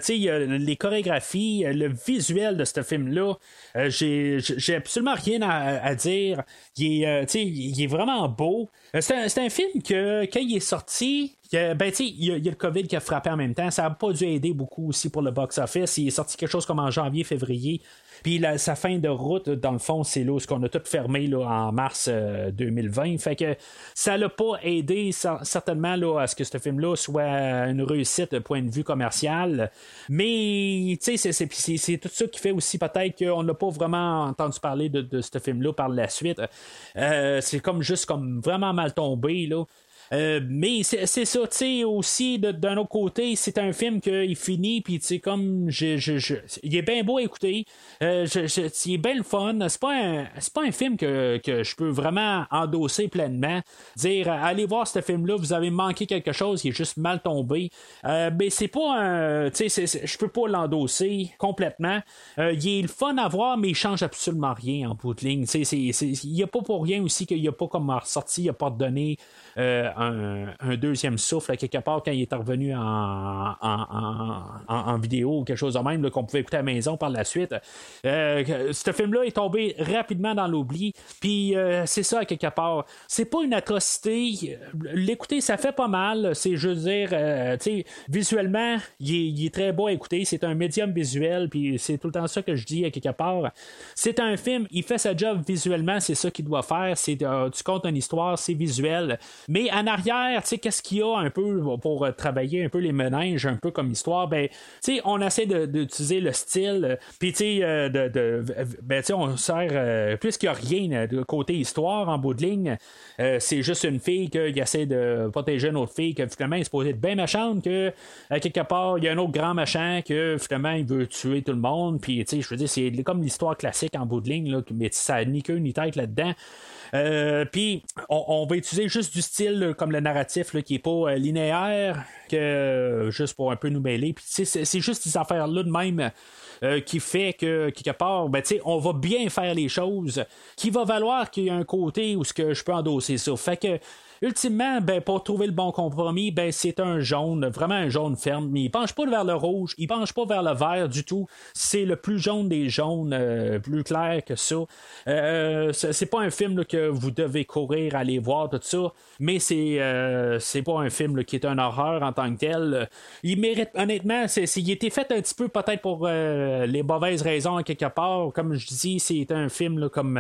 les chorégraphies, euh, le visuel de ce film-là, euh, j'ai, absolument rien à, dire. Il est, est vraiment beau. C'est un, film que, quand il est sorti, ben, il y, a, le COVID qui a frappé en même temps. Ça n'a pas dû aider beaucoup aussi pour le box-office. Il est sorti quelque chose comme en janvier, février. Puis sa fin de route, dans le fond, c'est là ce qu'on a tout fermé là, en mars 2020. Euh, fait que ça l'a pas aidé certainement là, à ce que ce film-là soit une réussite de point de vue commercial. Mais c'est tout ça qui fait aussi peut-être qu'on n'a pas vraiment entendu parler de, ce film-là par la suite. Euh, c'est comme juste comme vraiment mal tombé. Là. Euh, mais c'est ça, tu sais, aussi, d'un autre côté, c'est un film qui finit, puis tu sais, comme, je, je, il est bien beau à écouter, euh, il est bien le fun, c'est pas un, pas un film que, que je peux vraiment endosser pleinement, dire, allez voir ce film-là, vous avez manqué quelque chose, il est juste mal tombé, euh, mais c'est pas un, tu sais, je peux pas l'endosser complètement, il est le fun à voir, mais il change absolument rien en bout de ligne, tu sais, il y a pas pour rien aussi qu'il y a pas comme ressorti, il a pas donné un, deuxième souffle à quelque part quand il est revenu en, en, vidéo ou quelque chose de même qu'on pouvait écouter à la maison par la suite. Euh, ce film-là est tombé rapidement dans l'oubli. Puis euh, c'est ça à quelque part. C'est pas une atrocité. L'écouter, ça fait pas mal. C'est, je veux dire, euh, visuellement, il est, très beau à écouter. C'est un médium visuel. Puis c'est tout le temps ça que je dis à quelque part. C'est un film, il fait sa job visuellement, c'est ça qu'il doit faire. C'est, tu comptes une histoire, c'est visuel. Mais en arrière, tu sais, qu'est-ce qu'il y a un peu pour euh, travailler un peu les ménages, un peu comme histoire? Ben, tu sais, on essaie d'utiliser le style, euh, puis tu sais, euh, de, ben, tu sais, on sert, puisqu'il n'y a rien de côté histoire en bout de ligne, c'est juste une fille qui essaie de protéger une autre fille, que finalement, elle est supposée être bien méchante, que quelque part, il y a un autre grand machin que finalement, il veut tuer tout le monde, puis tu sais, je veux dire, c'est comme l'histoire classique en bout de ligne, là, mais ça n'a ni queue ni tête là-dedans. Puis on, va utiliser juste du style comme le narratif qui est pas euh, linéaire, que euh, juste pour un peu nous mêler. Puis c'est, juste ces affaires-là de même. euh, qui fait que quelque part, ben, tu on va bien faire les choses, qui va valoir qu'il y a un côté où ce que je peux endosser ça. Fait que Ultimement, ben, pour trouver le bon compromis, ben, c'est un jaune, vraiment un jaune ferme, mais il penche pas vers le rouge, il penche pas vers le vert du tout. C'est le plus jaune des jaunes, euh, plus clair que ça. Euh, c'est pas un film que vous devez courir, aller voir, tout ça, mais c'est euh, pas un film qui est un horreur en tant que tel. Il mérite, honnêtement, c'est, il a été fait un petit peu peut-être pour les mauvaises raisons quelque part. Comme je dis, c'est un film comme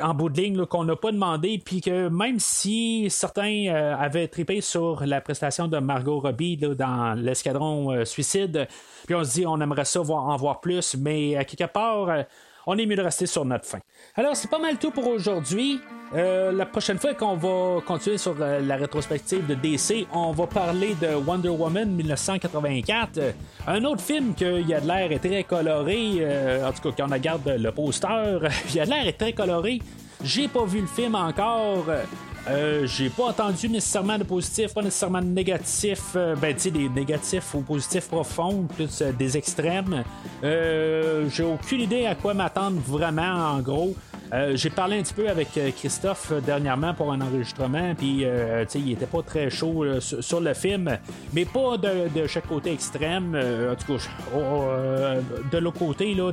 en bout de ligne qu'on n'a pas demandé, puis que si certains euh, avaient trippé sur la prestation de Margot Robbie dans l'escadron euh, suicide, puis on se dit on aimerait ça en voir plus, mais à quelque part, euh, on est mieux de rester sur notre fin. Alors c'est pas mal tout pour aujourd'hui. Euh, la prochaine fois qu'on va continuer sur euh, la rétrospective de DC, on va parler de Wonder Woman 1984. Euh, un autre film qui a de l'air très coloré, euh, en tout cas quand on regarde le poster, il a l'air très coloré. J'ai pas vu le film encore. Euh, j'ai pas entendu nécessairement de positif, pas nécessairement de négatif. Euh, ben, tu sais, des négatifs ou positifs profonds, plus euh, des extrêmes. Euh, j'ai aucune idée à quoi m'attendre vraiment, en gros. Euh, j'ai parlé un petit peu avec euh, Christophe euh, dernièrement pour un enregistrement, puis il était pas très chaud sur, le film, mais pas de, chaque côté extrême. En tout cas, oh, euh, de l'autre côté, là,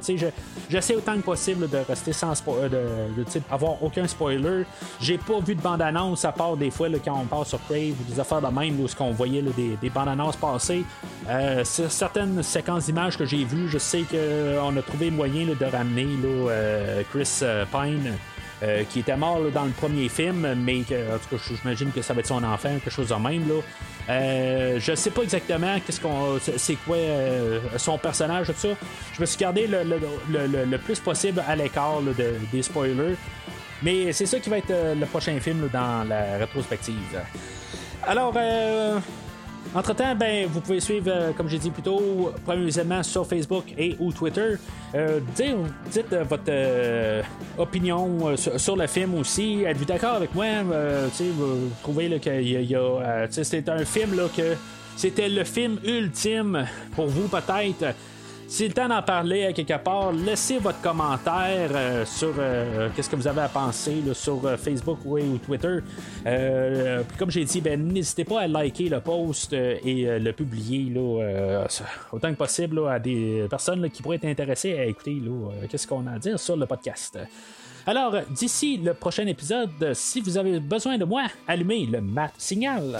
j'essaie autant que possible de rester sans spoiler, de, de, avoir aucun spoiler. J'ai pas vu de bande-annonce à part des fois quand on passe sur Crave ou des affaires de même où ce qu'on voyait des, des bandes-annonces passer. Certaines séquences d'images que j'ai vues, je sais qu'on a trouvé moyen de ramener Chris euh, Euh, qui était mort dans le premier film, mais en tout cas, j'imagine que ça va être son enfant, quelque chose de même. Là. Euh, je sais pas exactement qu'est-ce qu'on, c'est- quoi euh, son personnage, tout ça. Je me suis gardé le, le- le- le- plus possible à l'écart des spoilers. Mais c'est ça qui va être le prochain film dans la rétrospective. Alors, entre-temps, ben, vous pouvez suivre, euh, comme j'ai dit plus tôt, premier visionnement sur Facebook et ou Twitter. Euh, dites euh, votre euh, opinion euh, sur, le film aussi. Êtes-vous d'accord avec moi? Vous trouvez qu'il y a... a, c'est un film là, que c'était le film ultime pour vous peut-être. C'est le temps d'en parler à quelque part. Laissez votre commentaire euh, sur euh, qu'est-ce que vous avez à penser sur euh, Facebook ou, Twitter. Euh, puis comme j'ai dit, ben, n'hésitez pas à liker le post euh, et euh, le publier là, euh, autant que possible à des personnes qui pourraient être intéressées à écouter euh, qu'est-ce qu'on a à dire sur le podcast. Alors, d'ici le prochain épisode, si vous avez besoin de moi, allumez le mat signal.